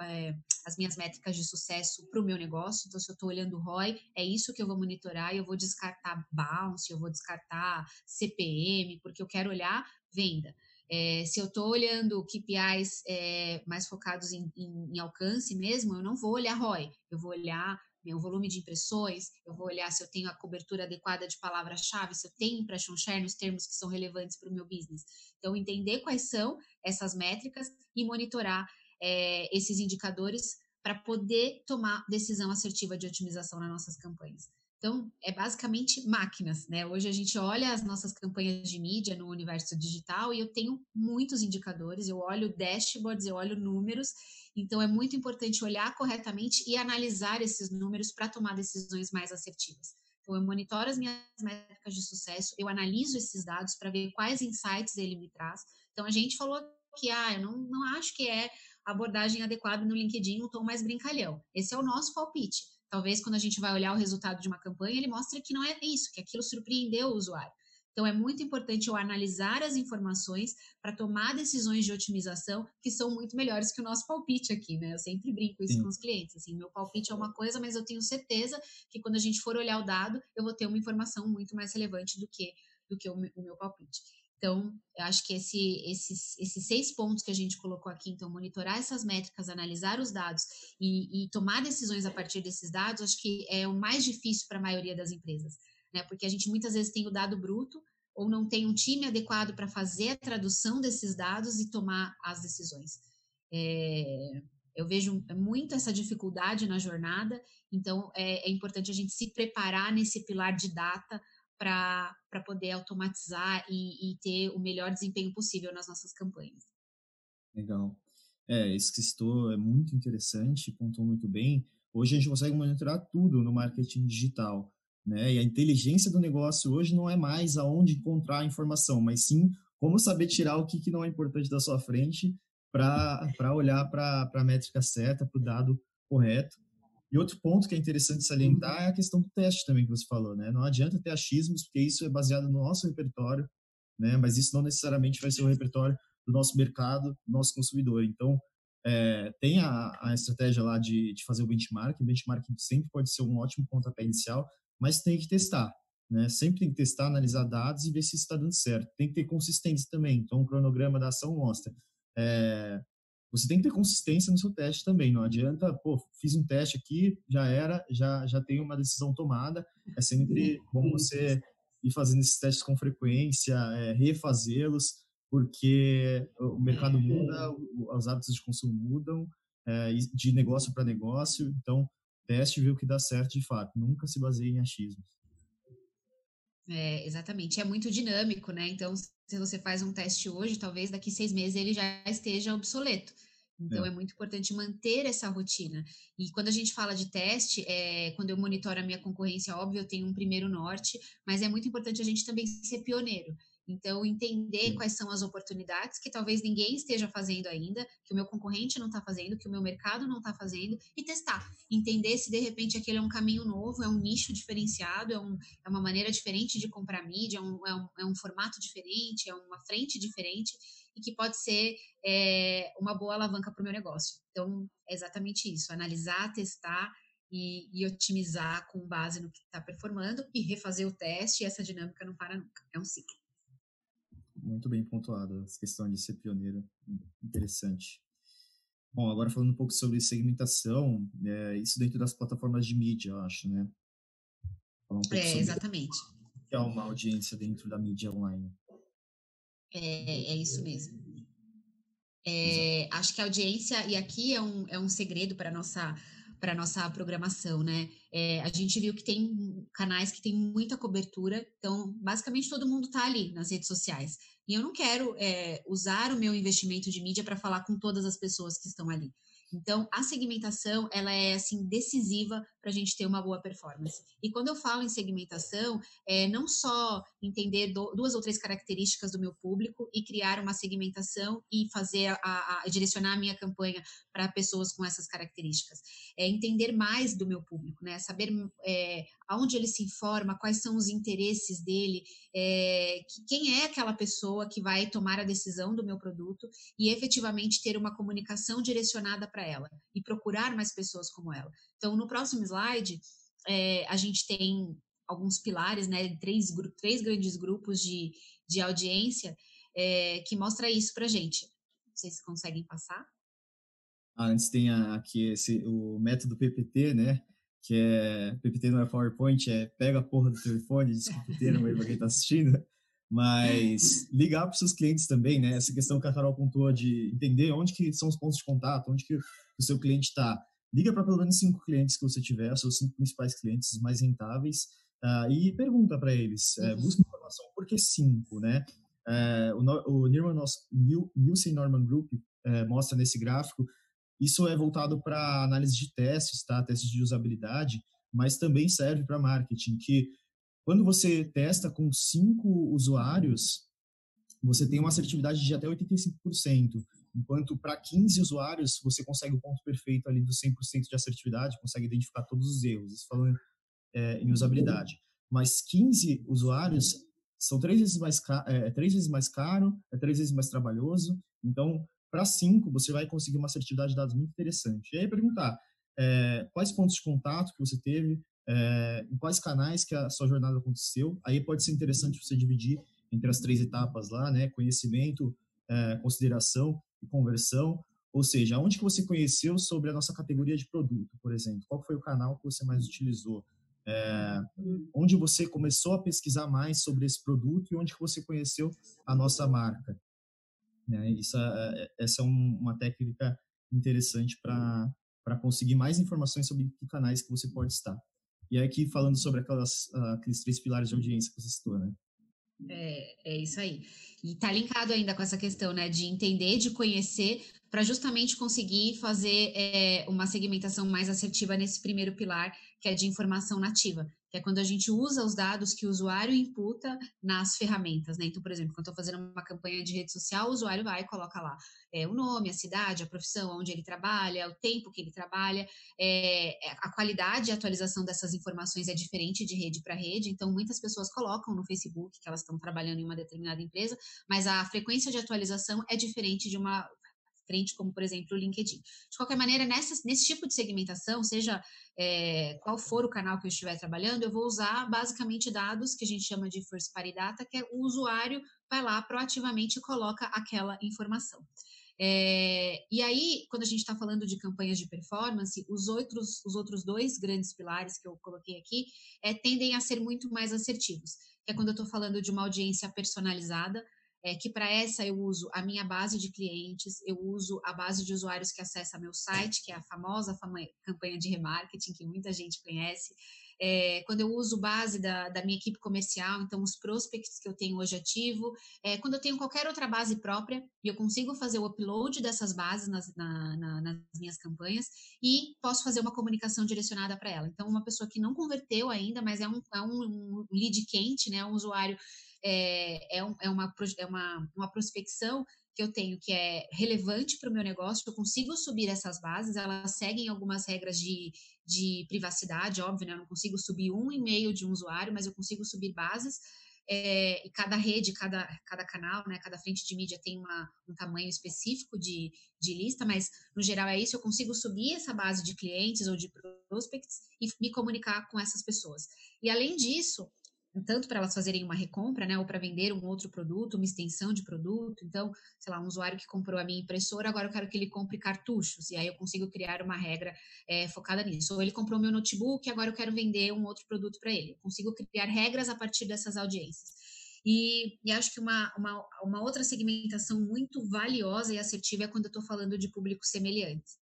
é, as minhas métricas de sucesso para o meu negócio. Então, se eu estou olhando o ROI, é isso que eu vou monitorar. Eu vou descartar bounce, eu vou descartar CPM, porque eu quero olhar venda. É, se eu estou olhando KPIs é, mais focados em, em, em, alcance mesmo, eu não vou olhar ROI, eu vou olhar meu volume de impressões, eu vou olhar se eu tenho a cobertura adequada de palavra-chave, se eu tenho impression share nos termos que são relevantes para o meu business. Então, entender quais são essas métricas e monitorar é, esses indicadores para poder tomar decisão assertiva de otimização nas nossas campanhas. Então, é basicamente máquinas, né? Hoje a gente olha as nossas campanhas de mídia no universo digital e eu tenho muitos indicadores, eu olho dashboards, eu olho números, então é muito importante olhar corretamente e analisar esses números para tomar decisões mais assertivas. Então, eu monitoro as minhas métricas de sucesso, eu analiso esses dados para ver quais insights ele me traz. Então, a gente falou que, ah, eu não, não acho que é abordagem adequada no LinkedIn, um tom mais brincalhão. Esse é o nosso palpite. Talvez quando a gente vai olhar o resultado de uma campanha, ele mostre que não é isso, que aquilo surpreendeu o usuário. Então, é muito importante eu analisar as informações para tomar decisões de otimização que são muito melhores que o nosso palpite aqui, né? Eu sempre brinco isso Sim. com os clientes. Assim, meu palpite é uma coisa, mas eu tenho certeza que quando a gente for olhar o dado, eu vou ter uma informação muito mais relevante do que, do que o, meu, o meu palpite. Então, eu acho que esse, esses, esses seis pontos que a gente colocou aqui, então, monitorar essas métricas, analisar os dados e, e tomar decisões a partir desses dados, acho que é o mais difícil para a maioria das empresas, né? Porque a gente muitas vezes tem o dado bruto ou não tem um time adequado para fazer a tradução desses dados e tomar as decisões. É, eu vejo muito essa dificuldade na jornada, então é, é importante a gente se preparar nesse pilar de data para poder automatizar e, e, ter o melhor desempenho possível nas nossas campanhas. Legal. É, isso que citou é muito interessante, pontuou muito bem. Hoje a gente consegue monitorar tudo no marketing digital, né? E a inteligência do negócio hoje não é mais aonde encontrar a informação, mas sim como saber tirar o que, que não é importante da sua frente para olhar para a métrica certa, para o dado correto e outro ponto que é interessante salientar é a questão do teste também que você falou, né? Não adianta ter achismos, porque isso é baseado no nosso repertório, né? Mas isso não necessariamente vai ser o repertório do nosso mercado, do nosso consumidor. Então, é, tem a, a, estratégia lá de, de fazer o benchmark. O benchmark sempre pode ser um ótimo pontapé inicial, mas tem que testar, né? Sempre tem que testar, analisar dados e ver se está dando certo. Tem que ter consistência também. Então, o cronograma da ação mostra. É, você tem que ter consistência no seu teste também. Não adianta, pô, fiz um teste aqui, já era, já, já tenho uma decisão tomada. É sempre bom você ir fazendo esses testes com frequência, é, refazê-los, porque o mercado muda, os hábitos de consumo mudam, é, de negócio para negócio. Então, teste e vê o que dá certo de fato. Nunca se baseie em achismos. É, exatamente, é muito dinâmico, né? Então, se você faz um teste hoje, talvez daqui seis meses ele já esteja obsoleto. Então, é. é. muito importante manter essa rotina. E quando a gente fala de teste, é, quando eu monitoro a minha concorrência, óbvio, eu tenho um primeiro norte, mas é muito importante a gente também ser pioneiro. Então, entender quais são as oportunidades que talvez ninguém esteja fazendo ainda, que o meu concorrente não está fazendo, que o meu mercado não está fazendo, e testar. Entender se de repente aquele é um caminho novo, é um nicho diferenciado, é, um, é uma maneira diferente de comprar mídia, é um, é um, é um formato diferente, é uma frente diferente, e que pode ser é, uma boa alavanca para o meu negócio. Então, é exatamente isso: analisar, testar e, e otimizar com base no que está performando e refazer o teste, e essa dinâmica não para nunca, é um ciclo. Muito bem pontuado, essa questão de ser pioneiro, interessante. Bom, agora falando um pouco sobre segmentação, é, isso dentro das plataformas de mídia, eu acho, né? Um é, exatamente. O que é uma audiência dentro da mídia online. É, é isso mesmo. É, acho que a audiência, e aqui é um, é um segredo para a nossa para nossa programação, né? É, a gente viu que tem canais que têm muita cobertura, então basicamente todo mundo está ali nas redes sociais. E eu não quero é, usar o meu investimento de mídia para falar com todas as pessoas que estão ali. Então, a segmentação, ela é, assim, decisiva para a gente ter uma boa performance. E quando eu falo em segmentação, é não só entender do, duas ou três características do meu público e criar uma segmentação e fazer a, a, a direcionar a minha campanha para pessoas com essas características. É entender mais do meu público, né? Saber é, aonde ele se informa, quais são os interesses dele, é, quem é aquela pessoa que vai tomar a decisão do meu produto e efetivamente ter uma comunicação direcionada para ela e procurar mais pessoas como ela. Então, no próximo slide, é, a gente tem alguns pilares, né, três, três grandes grupos de, de audiência é, que mostra isso para gente. Vocês conseguem passar? Ah, antes tem aqui esse, o método PPT, né? Que é PPT não é PowerPoint, é pega a porra do telefone, PPT não é para quem está assistindo. Mas ligar para os seus clientes também, né? Essa questão que a Carol contou de entender onde que são os pontos de contato, onde que o seu cliente está. Liga para pelo menos cinco clientes que você tiver, seus cinco principais clientes mais rentáveis, uh, e pergunta para eles, uh, busca informação, por que cinco, né? Uh, o, o Nirman, Nielsen Norman Group uh, mostra nesse gráfico, isso é voltado para análise de testes, tá? Testes de usabilidade, mas também serve para marketing, que quando você testa com cinco usuários, você tem uma assertividade de até 85%, enquanto para 15 usuários você consegue o ponto perfeito ali do 100% de assertividade, consegue identificar todos os erros, isso falando é, em usabilidade. Mas 15 usuários são três vezes mais, é, é, três vezes mais caro, é três vezes mais trabalhoso, então para 5 você vai conseguir uma assertividade de dados muito interessante. E aí perguntar, é, quais pontos de contato que você teve, é, em quais canais que a sua jornada aconteceu. Aí pode ser interessante você dividir entre as três etapas lá, né? Conhecimento, é, consideração e conversão. Ou seja, onde que você conheceu sobre a nossa categoria de produto, por exemplo? Qual foi o canal que você mais utilizou? É, onde você começou a pesquisar mais sobre esse produto e onde que você conheceu a nossa marca? Né? Isso, é, é, essa é uma técnica interessante para conseguir mais informações sobre que canais que você pode estar. E aqui falando sobre aquelas, uh, aqueles três pilares de audiência que você citou, né? É, é isso aí. E tá linkado ainda com essa questão, né, de entender, de conhecer, para justamente conseguir fazer é, uma segmentação mais assertiva nesse primeiro pilar, que é de informação nativa que é quando a gente usa os dados que o usuário imputa nas ferramentas, né? Então, por exemplo, quando estou fazendo uma campanha de rede social, o usuário vai e coloca lá é, o nome, a cidade, a profissão, onde ele trabalha, o tempo que ele trabalha, é, a qualidade e atualização dessas informações é diferente de rede para rede, então muitas pessoas colocam no Facebook que elas estão trabalhando em uma determinada empresa, mas a frequência de atualização é diferente de uma frente, como por exemplo o LinkedIn. De qualquer maneira, nessa, nesse tipo de segmentação, seja é, qual for o canal que eu estiver trabalhando, eu vou usar basicamente dados que a gente chama de first party data, que é o usuário vai lá proativamente e coloca aquela informação. É, e aí, quando a gente está falando de campanhas de performance, os outros, os outros dois grandes pilares que eu coloquei aqui é, tendem a ser muito mais assertivos, que é quando eu estou falando de uma audiência personalizada, é, que para essa eu uso a minha base de clientes, eu uso a base de usuários que acessa meu site, que é a famosa campanha de remarketing, que muita gente conhece. É, quando eu uso base da, da, minha equipe comercial, então os prospects que eu tenho hoje ativo, é, quando eu tenho qualquer outra base própria e eu consigo fazer o upload dessas bases nas, na, na, nas minhas campanhas e posso fazer uma comunicação direcionada para ela. Então, uma pessoa que não converteu ainda, mas é um, é um lead quente, né, um usuário é, é, um, é, uma, é uma, uma prospecção que eu tenho que é relevante para o meu negócio, eu consigo subir essas bases, elas seguem algumas regras de, de privacidade, óbvio, né? Eu não consigo subir um e-mail de um usuário, mas eu consigo subir bases. é, e cada rede, cada, cada canal, né, cada frente de mídia tem uma, um tamanho específico de, de lista, mas no geral é isso, eu consigo subir essa base de clientes ou de prospects e me comunicar com essas pessoas. E além disso, tanto para elas fazerem uma recompra, né, ou para vender um outro produto, uma extensão de produto. Então, sei lá, um usuário que comprou a minha impressora, agora eu quero que ele compre cartuchos, e aí eu consigo criar uma regra é, focada nisso. Ou ele comprou meu notebook, agora eu quero vender um outro produto para ele. Eu consigo criar regras a partir dessas audiências. E, e acho que uma, uma, uma, outra segmentação muito valiosa e assertiva é quando eu estou falando de públicos semelhantes.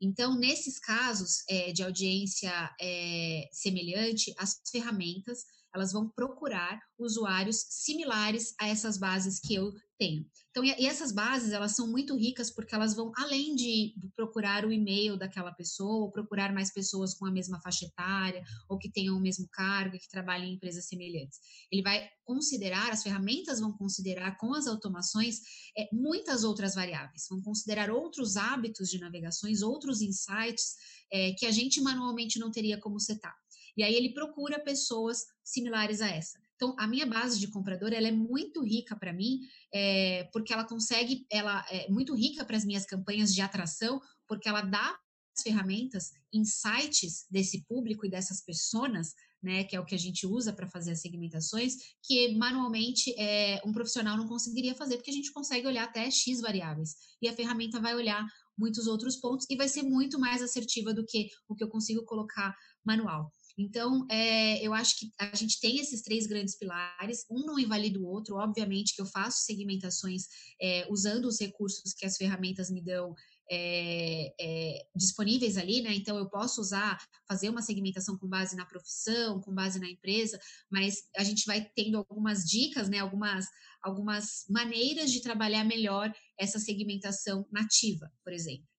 Então, nesses casos é, de audiência é, semelhante, as ferramentas elas vão procurar usuários similares a essas bases que eu tenho. Então, e essas bases, elas são muito ricas porque elas vão além de procurar o e-mail daquela pessoa, ou procurar mais pessoas com a mesma faixa etária, ou que tenham o mesmo cargo, que trabalhem em empresas semelhantes. Ele vai considerar, as ferramentas vão considerar com as automações é, muitas outras variáveis, vão considerar outros hábitos de navegações, outros insights é, que a gente manualmente não teria como setar. E aí ele procura pessoas similares a essa. Então, a minha base de comprador ela é muito rica para mim, é, porque ela consegue, ela é muito rica para as minhas campanhas de atração, porque ela dá as ferramentas, insights desse público e dessas pessoas, né, que é o que a gente usa para fazer as segmentações, que manualmente é, um profissional não conseguiria fazer, porque a gente consegue olhar até X variáveis, e a ferramenta vai olhar muitos outros pontos e vai ser muito mais assertiva do que o que eu consigo colocar manual. Então, é, eu acho que a gente tem esses três grandes pilares, um não invalida o outro, obviamente que eu faço segmentações é, usando os recursos que as ferramentas me dão é, é, disponíveis ali, né? Então eu posso usar, fazer uma segmentação com base na profissão, com base na empresa, mas a gente vai tendo algumas dicas, né? Algumas, algumas maneiras de trabalhar melhor essa segmentação nativa, por exemplo.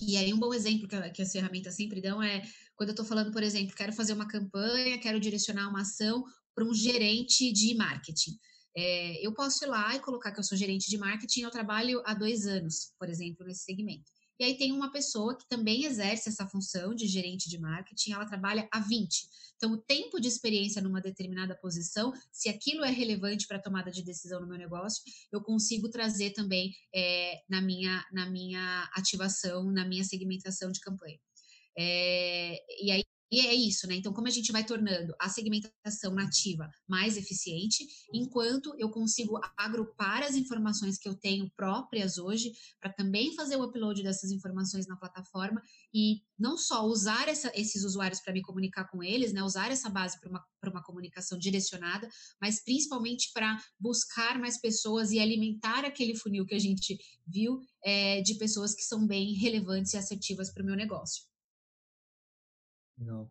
E aí, um bom exemplo que, que as ferramentas sempre dão é quando eu estou falando, por exemplo, quero fazer uma campanha, quero direcionar uma ação para um gerente de marketing. É, eu posso ir lá e colocar que eu sou gerente de marketing, eu trabalho há dois anos, por exemplo, nesse segmento. E aí tem uma pessoa que também exerce essa função de gerente de marketing, ela trabalha há 20. Então, o tempo de experiência numa determinada posição, se aquilo é relevante para a tomada de decisão no meu negócio, eu consigo trazer também é, na, minha, na minha ativação, na minha segmentação de campanha. É, e aí e é isso, né? Então, como a gente vai tornando a segmentação nativa mais eficiente, enquanto eu consigo agrupar as informações que eu tenho próprias hoje, para também fazer o upload dessas informações na plataforma e não só usar essa, esses usuários para me comunicar com eles, né? Usar essa base para uma, uma comunicação direcionada, mas principalmente para buscar mais pessoas e alimentar aquele funil que a gente viu é, de pessoas que são bem relevantes e assertivas para o meu negócio. Legal.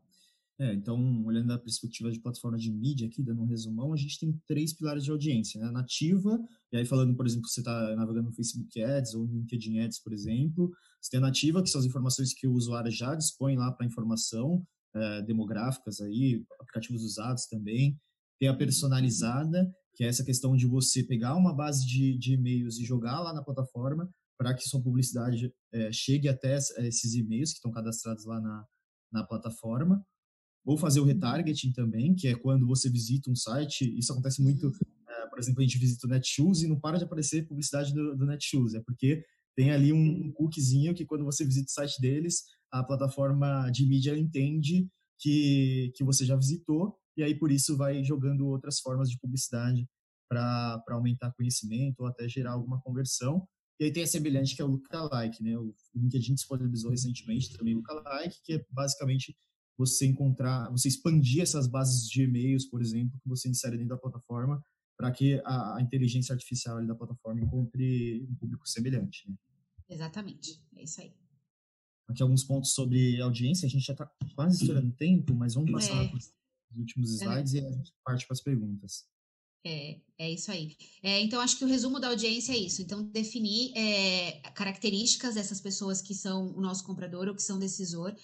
É, então, olhando da perspectiva de plataforma de mídia aqui, dando um resumão, a gente tem três pilares de audiência, né? Nativa, e aí falando, por exemplo, você está navegando no Facebook Ads ou no LinkedIn Ads, por exemplo. Você tem a nativa, que são as informações que o usuário já dispõe lá para informação, é, demográficas aí, aplicativos usados também. Tem a personalizada, que é essa questão de você pegar uma base de, de e-mails e jogar lá na plataforma para que sua publicidade é, chegue até esses e-mails que estão cadastrados lá na, na plataforma, ou fazer o retargeting também, que é quando você visita um site, isso acontece muito, é, por exemplo, a gente visita o Netshoes e não para de aparecer publicidade do, do Netshoes, é porque tem ali um, cookiezinho que quando você visita o site deles, a plataforma de mídia entende que, que você já visitou, e aí por isso vai jogando outras formas de publicidade para aumentar conhecimento ou até gerar alguma conversão. E aí tem a semelhante que é o lookalike, né? O LinkedIn disponibilizou recentemente também o lookalike, que é basicamente você encontrar, você expandir essas bases de e-mails, por exemplo, que você insere dentro da plataforma, para que a, a, inteligência artificial da plataforma encontre um público semelhante. Né? Exatamente, é isso aí. Aqui alguns pontos sobre audiência, a gente já está quase estourando tempo, mas vamos passar é. os últimos slides é. e a gente parte para as perguntas. É, é isso aí. É, então, acho que o resumo da audiência é isso. Então, definir é, características dessas pessoas que são o nosso comprador ou que são decisor,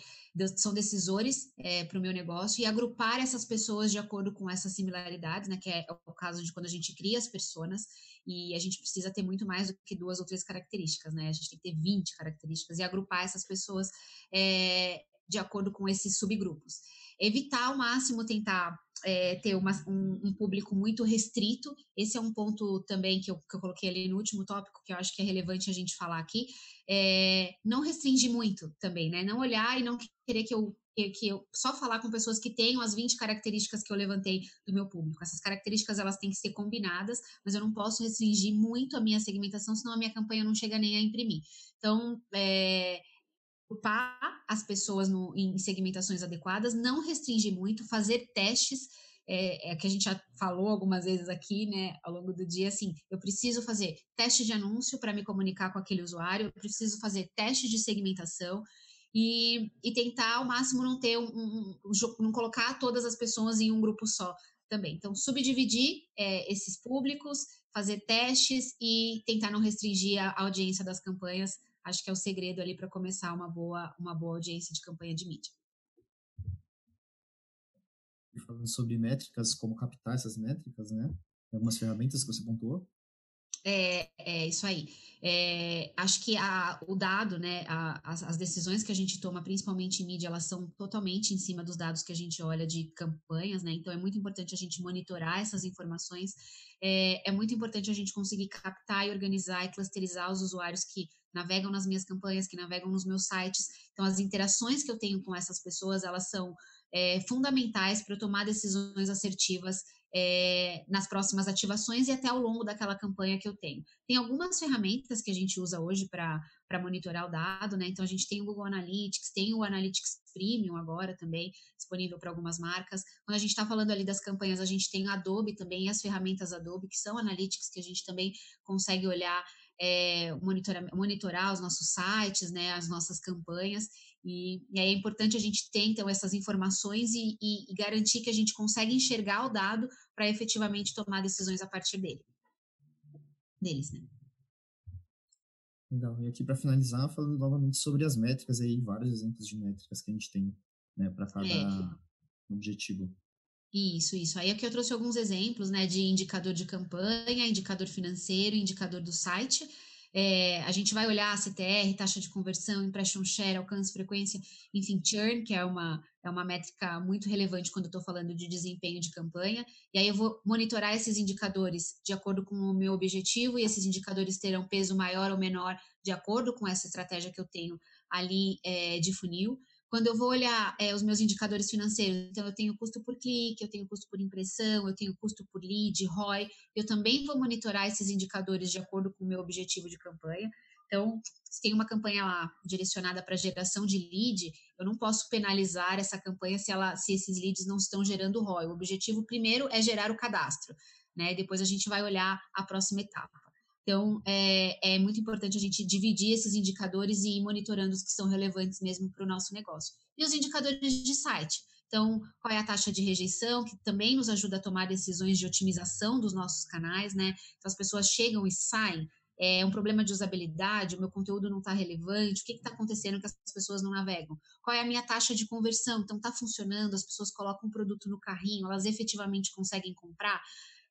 são decisores é, para o meu negócio e agrupar essas pessoas de acordo com essas similaridades, né? Que é o caso de quando a gente cria as pessoas e a gente precisa ter muito mais do que duas ou três características, né? A gente tem que ter 20 características e agrupar essas pessoas é, de acordo com esses subgrupos. Evitar ao máximo tentar é, ter uma, um, um, público muito restrito. Esse é um ponto também que eu, que eu, coloquei ali no último tópico, que eu acho que é relevante a gente falar aqui. É, não restringir muito também, né? Não olhar e não querer que eu, que eu só falar com pessoas que tenham as 20 características que eu levantei do meu público. Essas características elas têm que ser combinadas, mas eu não posso restringir muito a minha segmentação, senão a minha campanha não chega nem a imprimir. Então, é, ocupar as pessoas no, em segmentações adequadas, não restringir muito, fazer testes, é, é, que a gente já falou algumas vezes aqui, né, ao longo do dia, assim, eu preciso fazer teste de anúncio para me comunicar com aquele usuário, eu preciso fazer teste de segmentação e, e tentar ao máximo não ter um, um, um, não colocar todas as pessoas em um grupo só também. Então, subdividir é, esses públicos, fazer testes e tentar não restringir a audiência das campanhas acho que é o segredo ali para começar uma boa, uma boa audiência de campanha de mídia. Falando sobre métricas, como captar essas métricas, né? Algumas ferramentas que você pontuou. É, é isso aí. É, acho que a, o dado, né, a, as, as, decisões que a gente toma, principalmente em mídia, elas são totalmente em cima dos dados que a gente olha de campanhas, né? Então é muito importante a gente monitorar essas informações. É, é muito importante a gente conseguir captar e organizar e clusterizar os usuários que navegam nas minhas campanhas, que navegam nos meus sites. Então, as interações que eu tenho com essas pessoas, elas são é, fundamentais para eu tomar decisões assertivas é, nas próximas ativações e até ao longo daquela campanha que eu tenho. Tem algumas ferramentas que a gente usa hoje para monitorar o dado, né? Então a gente tem o Google Analytics, tem o Analytics Premium agora também, disponível para algumas marcas. Quando a gente está falando ali das campanhas, a gente tem o Adobe também, as ferramentas Adobe, que são analytics que a gente também consegue olhar é, monitorar, monitorar os nossos sites, né, as nossas campanhas, e, e aí é importante a gente ter, então, essas informações e, e, e garantir que a gente consegue enxergar o dado para efetivamente tomar decisões a partir dele. Deles, né? Legal. E aqui para finalizar, falando novamente sobre as métricas aí, vários exemplos de métricas que a gente tem, né, para cada é. objetivo. Isso, isso. Aí aqui eu trouxe alguns exemplos, né, de indicador de campanha, indicador financeiro, indicador do site. É, a gente vai olhar a CTR, taxa de conversão, impression share, alcance, frequência, enfim, churn, que é uma, é uma métrica muito relevante quando eu estou falando de desempenho de campanha. E aí eu vou monitorar esses indicadores de acordo com o meu objetivo, e esses indicadores terão peso maior ou menor de acordo com essa estratégia que eu tenho ali é, de funil. Quando eu vou olhar é, os meus indicadores financeiros, então eu tenho custo por clique, eu tenho custo por impressão, eu tenho custo por lead, ROI, eu também vou monitorar esses indicadores de acordo com o meu objetivo de campanha. Então, se tem uma campanha lá direcionada para geração de lead, eu não posso penalizar essa campanha se, ela, se esses leads não estão gerando ROI. O objetivo primeiro é gerar o cadastro, né? Depois a gente vai olhar a próxima etapa. Então, é, é muito importante a gente dividir esses indicadores e ir monitorando os que são relevantes mesmo para o nosso negócio. E os indicadores de site. Então, qual é a taxa de rejeição, que também nos ajuda a tomar decisões de otimização dos nossos canais, né? Então, as pessoas chegam e saem. É um problema de usabilidade, o meu conteúdo não está relevante, o que está acontecendo que as pessoas não navegam? Qual é a minha taxa de conversão? Então, está funcionando, as pessoas colocam um produto no carrinho, elas efetivamente conseguem comprar?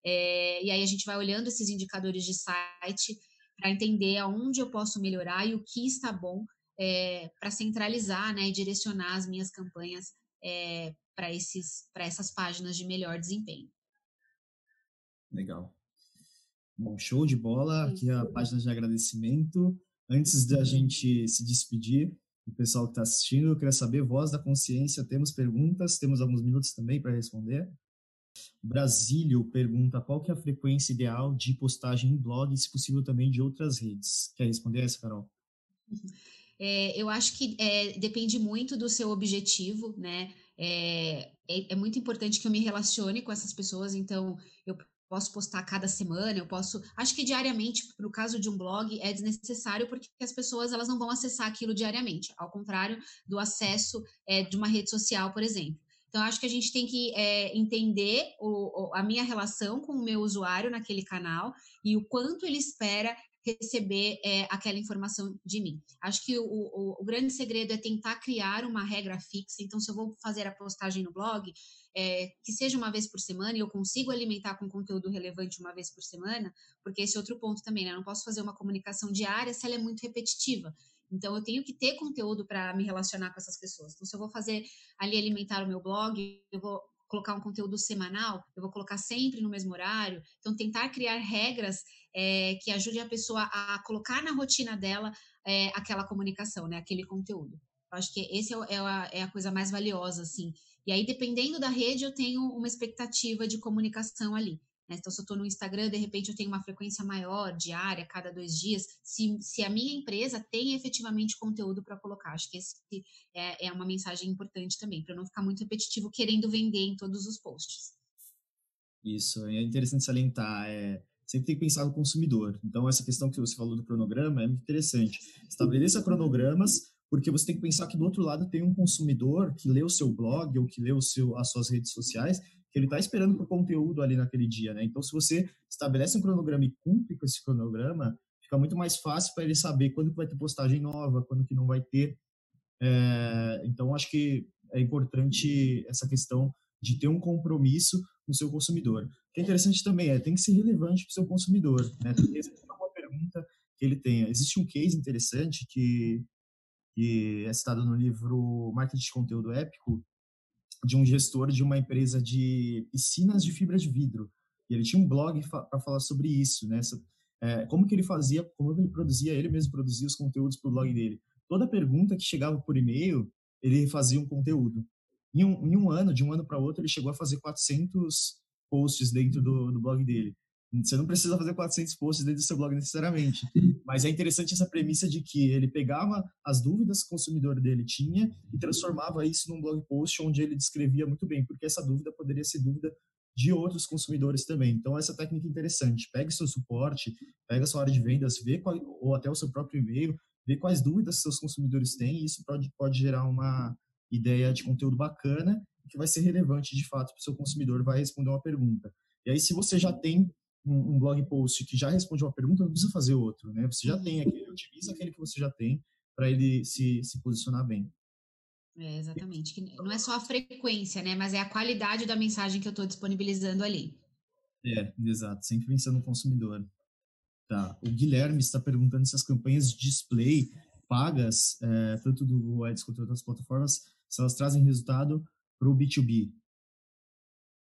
É, e aí a gente vai olhando esses indicadores de site para entender aonde eu posso melhorar e o que está bom é, para centralizar né, e direcionar as minhas campanhas é, para essas páginas de melhor desempenho. Legal. Bom, show de bola. Aqui a página de agradecimento. Antes da gente se despedir, o pessoal que está assistindo, eu queria saber, voz da consciência, temos perguntas, temos alguns minutos também para responder. Brasílio pergunta qual que é a frequência ideal de postagem em blog, se possível também de outras redes. Quer responder essa, Carol? É, eu acho que é, depende muito do seu objetivo, né? É, é, é, muito importante que eu me relacione com essas pessoas, então eu posso postar cada semana, eu posso. Acho que diariamente, no caso de um blog, é desnecessário porque as pessoas elas não vão acessar aquilo diariamente, ao contrário do acesso é, de uma rede social, por exemplo. Então, acho que a gente tem que é, entender o, a minha relação com o meu usuário naquele canal e o quanto ele espera receber é, aquela informação de mim. Acho que o, o, o, grande segredo é tentar criar uma regra fixa. Então, se eu vou fazer a postagem no blog, é, que seja uma vez por semana e eu consigo alimentar com conteúdo relevante uma vez por semana, porque esse é outro ponto também, né? Eu não posso fazer uma comunicação diária se ela é muito repetitiva. Então, eu tenho que ter conteúdo para me relacionar com essas pessoas. Então, se eu vou fazer ali alimentar o meu blog, eu vou colocar um conteúdo semanal, eu vou colocar sempre no mesmo horário. Então, tentar criar regras é, que ajudem a pessoa a colocar na rotina dela é, aquela comunicação, né? Aquele conteúdo. Eu acho que esse é, é, a, é a coisa mais valiosa, assim. E aí, dependendo da rede, eu tenho uma expectativa de comunicação ali. Né? Então, se eu estou no Instagram, de repente eu tenho uma frequência maior, diária, cada dois dias, se, se a minha empresa tem efetivamente conteúdo para colocar. Acho que esse é, é uma mensagem importante também, para não ficar muito repetitivo querendo vender em todos os posts. Isso, é interessante salientar. É, sempre tem que pensar no consumidor. Então, essa questão que você falou do cronograma é muito interessante. Estabeleça cronogramas, porque você tem que pensar que do outro lado tem um consumidor que lê o seu blog ou que lê o seu, as suas redes sociais que ele está esperando por conteúdo ali naquele dia, né? Então, se você estabelece um cronograma e cumpre com esse cronograma, fica muito mais fácil para ele saber quando que vai ter postagem nova, quando que não vai ter. É, então, acho que é importante essa questão de ter um compromisso com o seu consumidor. O que é interessante também é, tem que ser relevante para o seu consumidor, né? É uma pergunta que ele tenha. Existe um case interessante que, que é citado no livro Marketing de Conteúdo Épico, de um gestor de uma empresa de piscinas de fibra de vidro. E ele tinha um blog para falar sobre isso, né? É, como que ele fazia, como ele produzia, ele mesmo produzia os conteúdos para o blog dele. Toda pergunta que chegava por e-mail, ele fazia um conteúdo. Em um, em um ano, de um ano para outro, ele chegou a fazer 400 posts dentro do, do blog dele. Você não precisa fazer 400 posts dentro do seu blog necessariamente, mas é interessante essa premissa de que ele pegava as dúvidas que o consumidor dele tinha e transformava isso num blog post onde ele descrevia muito bem, porque essa dúvida poderia ser dúvida de outros consumidores também. Então, essa técnica é interessante. Pega seu suporte, pega sua área de vendas, vê qual, ou até o seu próprio e-mail, vê quais dúvidas seus consumidores têm, e isso pode, pode gerar uma ideia de conteúdo bacana que vai ser relevante de fato para o seu consumidor, vai responder uma pergunta. E aí, se você já tem um, um, blog post que já responde uma pergunta, não precisa fazer outro, né? Você já tem aquele, utiliza aquele que você já tem para ele se, se posicionar bem. É, exatamente. Que não é só a frequência, né? Mas é a qualidade da mensagem que eu estou disponibilizando ali. É, exato. Sempre pensando no consumidor. Tá. O Guilherme está perguntando se as campanhas de display pagas, é, tanto do Google Ads quanto das plataformas, se elas trazem resultado para o B2B.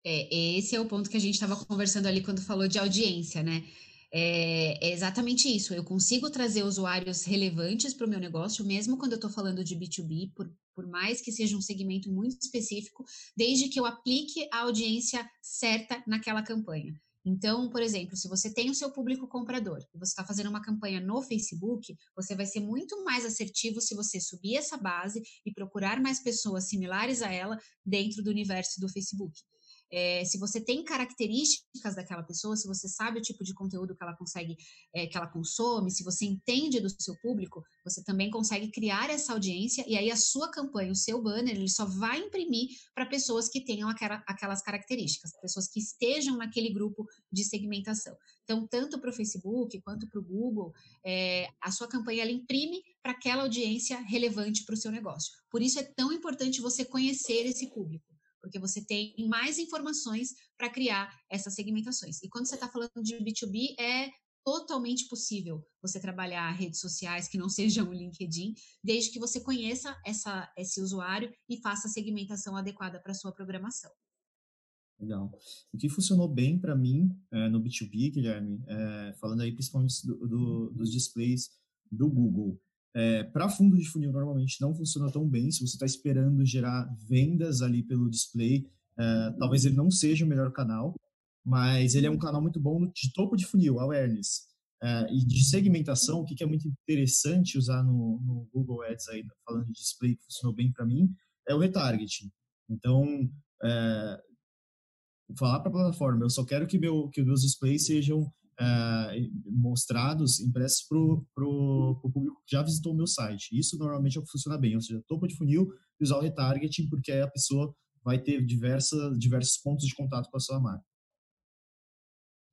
É, esse é o ponto que a gente estava conversando ali quando falou de audiência, né? É, é exatamente isso. Eu consigo trazer usuários relevantes para o meu negócio, mesmo quando eu estou falando de B2B, por, por mais que seja um segmento muito específico, desde que eu aplique a audiência certa naquela campanha. Então, por exemplo, se você tem o seu público comprador e você está fazendo uma campanha no Facebook, você vai ser muito mais assertivo se você subir essa base e procurar mais pessoas similares a ela dentro do universo do Facebook. É, se você tem características daquela pessoa, se você sabe o tipo de conteúdo que ela consegue, é, que ela consome, se você entende do seu público, você também consegue criar essa audiência e aí a sua campanha, o seu banner, ele só vai imprimir para pessoas que tenham aquela, aquelas características, pessoas que estejam naquele grupo de segmentação. Então, tanto para o Facebook quanto para o Google, é, a sua campanha ela imprime para aquela audiência relevante para o seu negócio. Por isso é tão importante você conhecer esse público porque você tem mais informações para criar essas segmentações. E quando você está falando de B2B, é totalmente possível você trabalhar redes sociais que não sejam o LinkedIn, desde que você conheça essa, esse usuário e faça a segmentação adequada para a sua programação. Legal. O que funcionou bem para mim é, no B2B, Guilherme, é, falando aí principalmente do, do, dos displays do Google, é, para fundo de funil, normalmente não funciona tão bem. Se você está esperando gerar vendas ali pelo display, é, talvez ele não seja o melhor canal, mas ele é um canal muito bom de topo de funil, awareness. É, e de segmentação, o que, que é muito interessante usar no, no, Google Ads, aí, falando de display, que funcionou bem para mim, é o retargeting. Então, é, falar para a plataforma, eu só quero que, meu, que meus displays sejam uh, mostrados, impressos para o público que já visitou o meu site. Isso normalmente é o que funciona bem, ou seja, topo de funil e usar o retargeting, porque aí a pessoa vai ter diversa, diversos pontos de contato com a sua marca.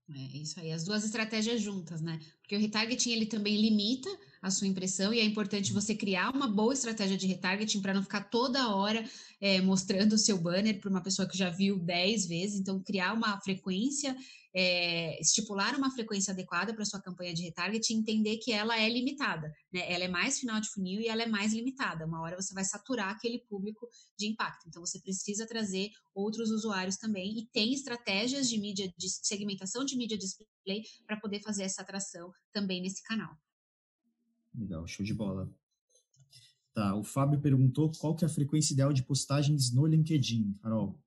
É isso aí, as duas estratégias juntas, né? Porque o retargeting ele também limita a sua impressão e é importante você criar uma boa estratégia de retargeting para não ficar toda hora é, mostrando o seu banner para uma pessoa que já viu 10 vezes. Então, criar uma frequência é, estipular uma frequência adequada para sua campanha de retarget e entender que ela é limitada, né? Ela é mais final de funil e ela é mais limitada. Uma hora você vai saturar aquele público de impacto. Então você precisa trazer outros usuários também e tem estratégias de mídia de segmentação de mídia display para poder fazer essa atração também nesse canal. Legal, show de bola. Tá, o Fábio perguntou qual que é a frequência ideal de postagens no LinkedIn, Carol.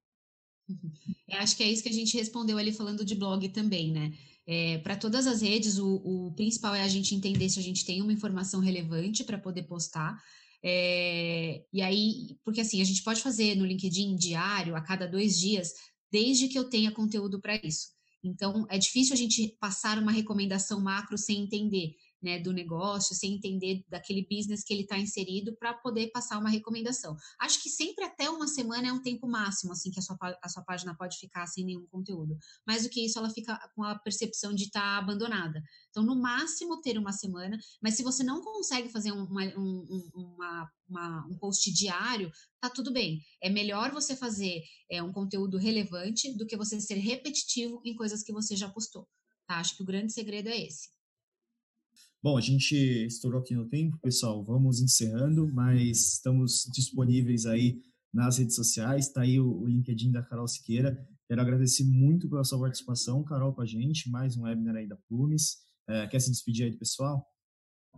Eu acho que é isso que a gente respondeu ali falando de blog também, né? É, para todas as redes, o, o, principal é a gente entender se a gente tem uma informação relevante para poder postar. É, e aí, porque assim, a gente pode fazer no LinkedIn diário, a cada dois dias, desde que eu tenha conteúdo para isso. Então, é difícil a gente passar uma recomendação macro sem entender né, do negócio, sem entender daquele business que ele está inserido para poder passar uma recomendação. Acho que sempre até uma semana é um tempo máximo, assim, que a sua, a sua página pode ficar sem nenhum conteúdo. Mais do que isso, ela fica com a percepção de estar tá abandonada. Então, no máximo, ter uma semana, mas se você não consegue fazer uma, um, uma, uma, um post diário, tá tudo bem. É melhor você fazer é, um conteúdo relevante do que você ser repetitivo em coisas que você já postou. Tá? Acho que o grande segredo é esse. Bom, a gente estourou aqui no tempo, pessoal. Vamos encerrando, mas estamos disponíveis aí nas redes sociais. Está aí o, LinkedIn da Carol Siqueira. Quero agradecer muito pela sua participação, Carol, com a gente. Mais um webinar aí da Plumes. É, quer se despedir aí do pessoal?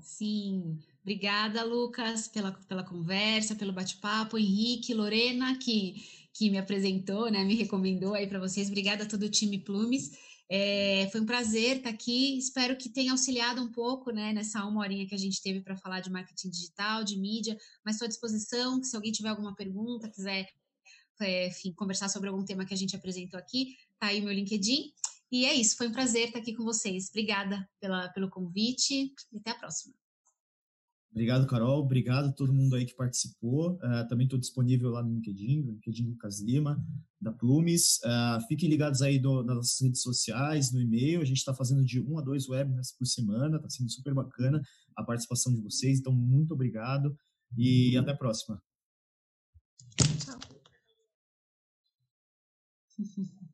Sim, obrigada, Lucas, pela, pela conversa, pelo bate-papo. Henrique, Lorena, que, que me apresentou, né, me recomendou aí para vocês. Obrigada a todo o time Plumes. É, foi um prazer estar aqui. Espero que tenha auxiliado um pouco né, nessa uma horinha que a gente teve para falar de marketing digital, de mídia, mas estou à disposição. Se alguém tiver alguma pergunta, quiser é, enfim, conversar sobre algum tema que a gente apresentou aqui, tá aí o meu LinkedIn. E é isso, foi um prazer estar aqui com vocês. Obrigada pela, pelo convite e até a próxima. Obrigado, Carol. Obrigado a todo mundo aí que participou. Uh, também estou disponível lá no LinkedIn, no LinkedIn Lucas Lima, da Plumes. Uh, fiquem ligados aí do, nas nossas redes sociais, no e-mail. A gente está fazendo de um a dois webinars por semana. Está sendo super bacana a participação de vocês. Então, muito obrigado e até a próxima. Tchau.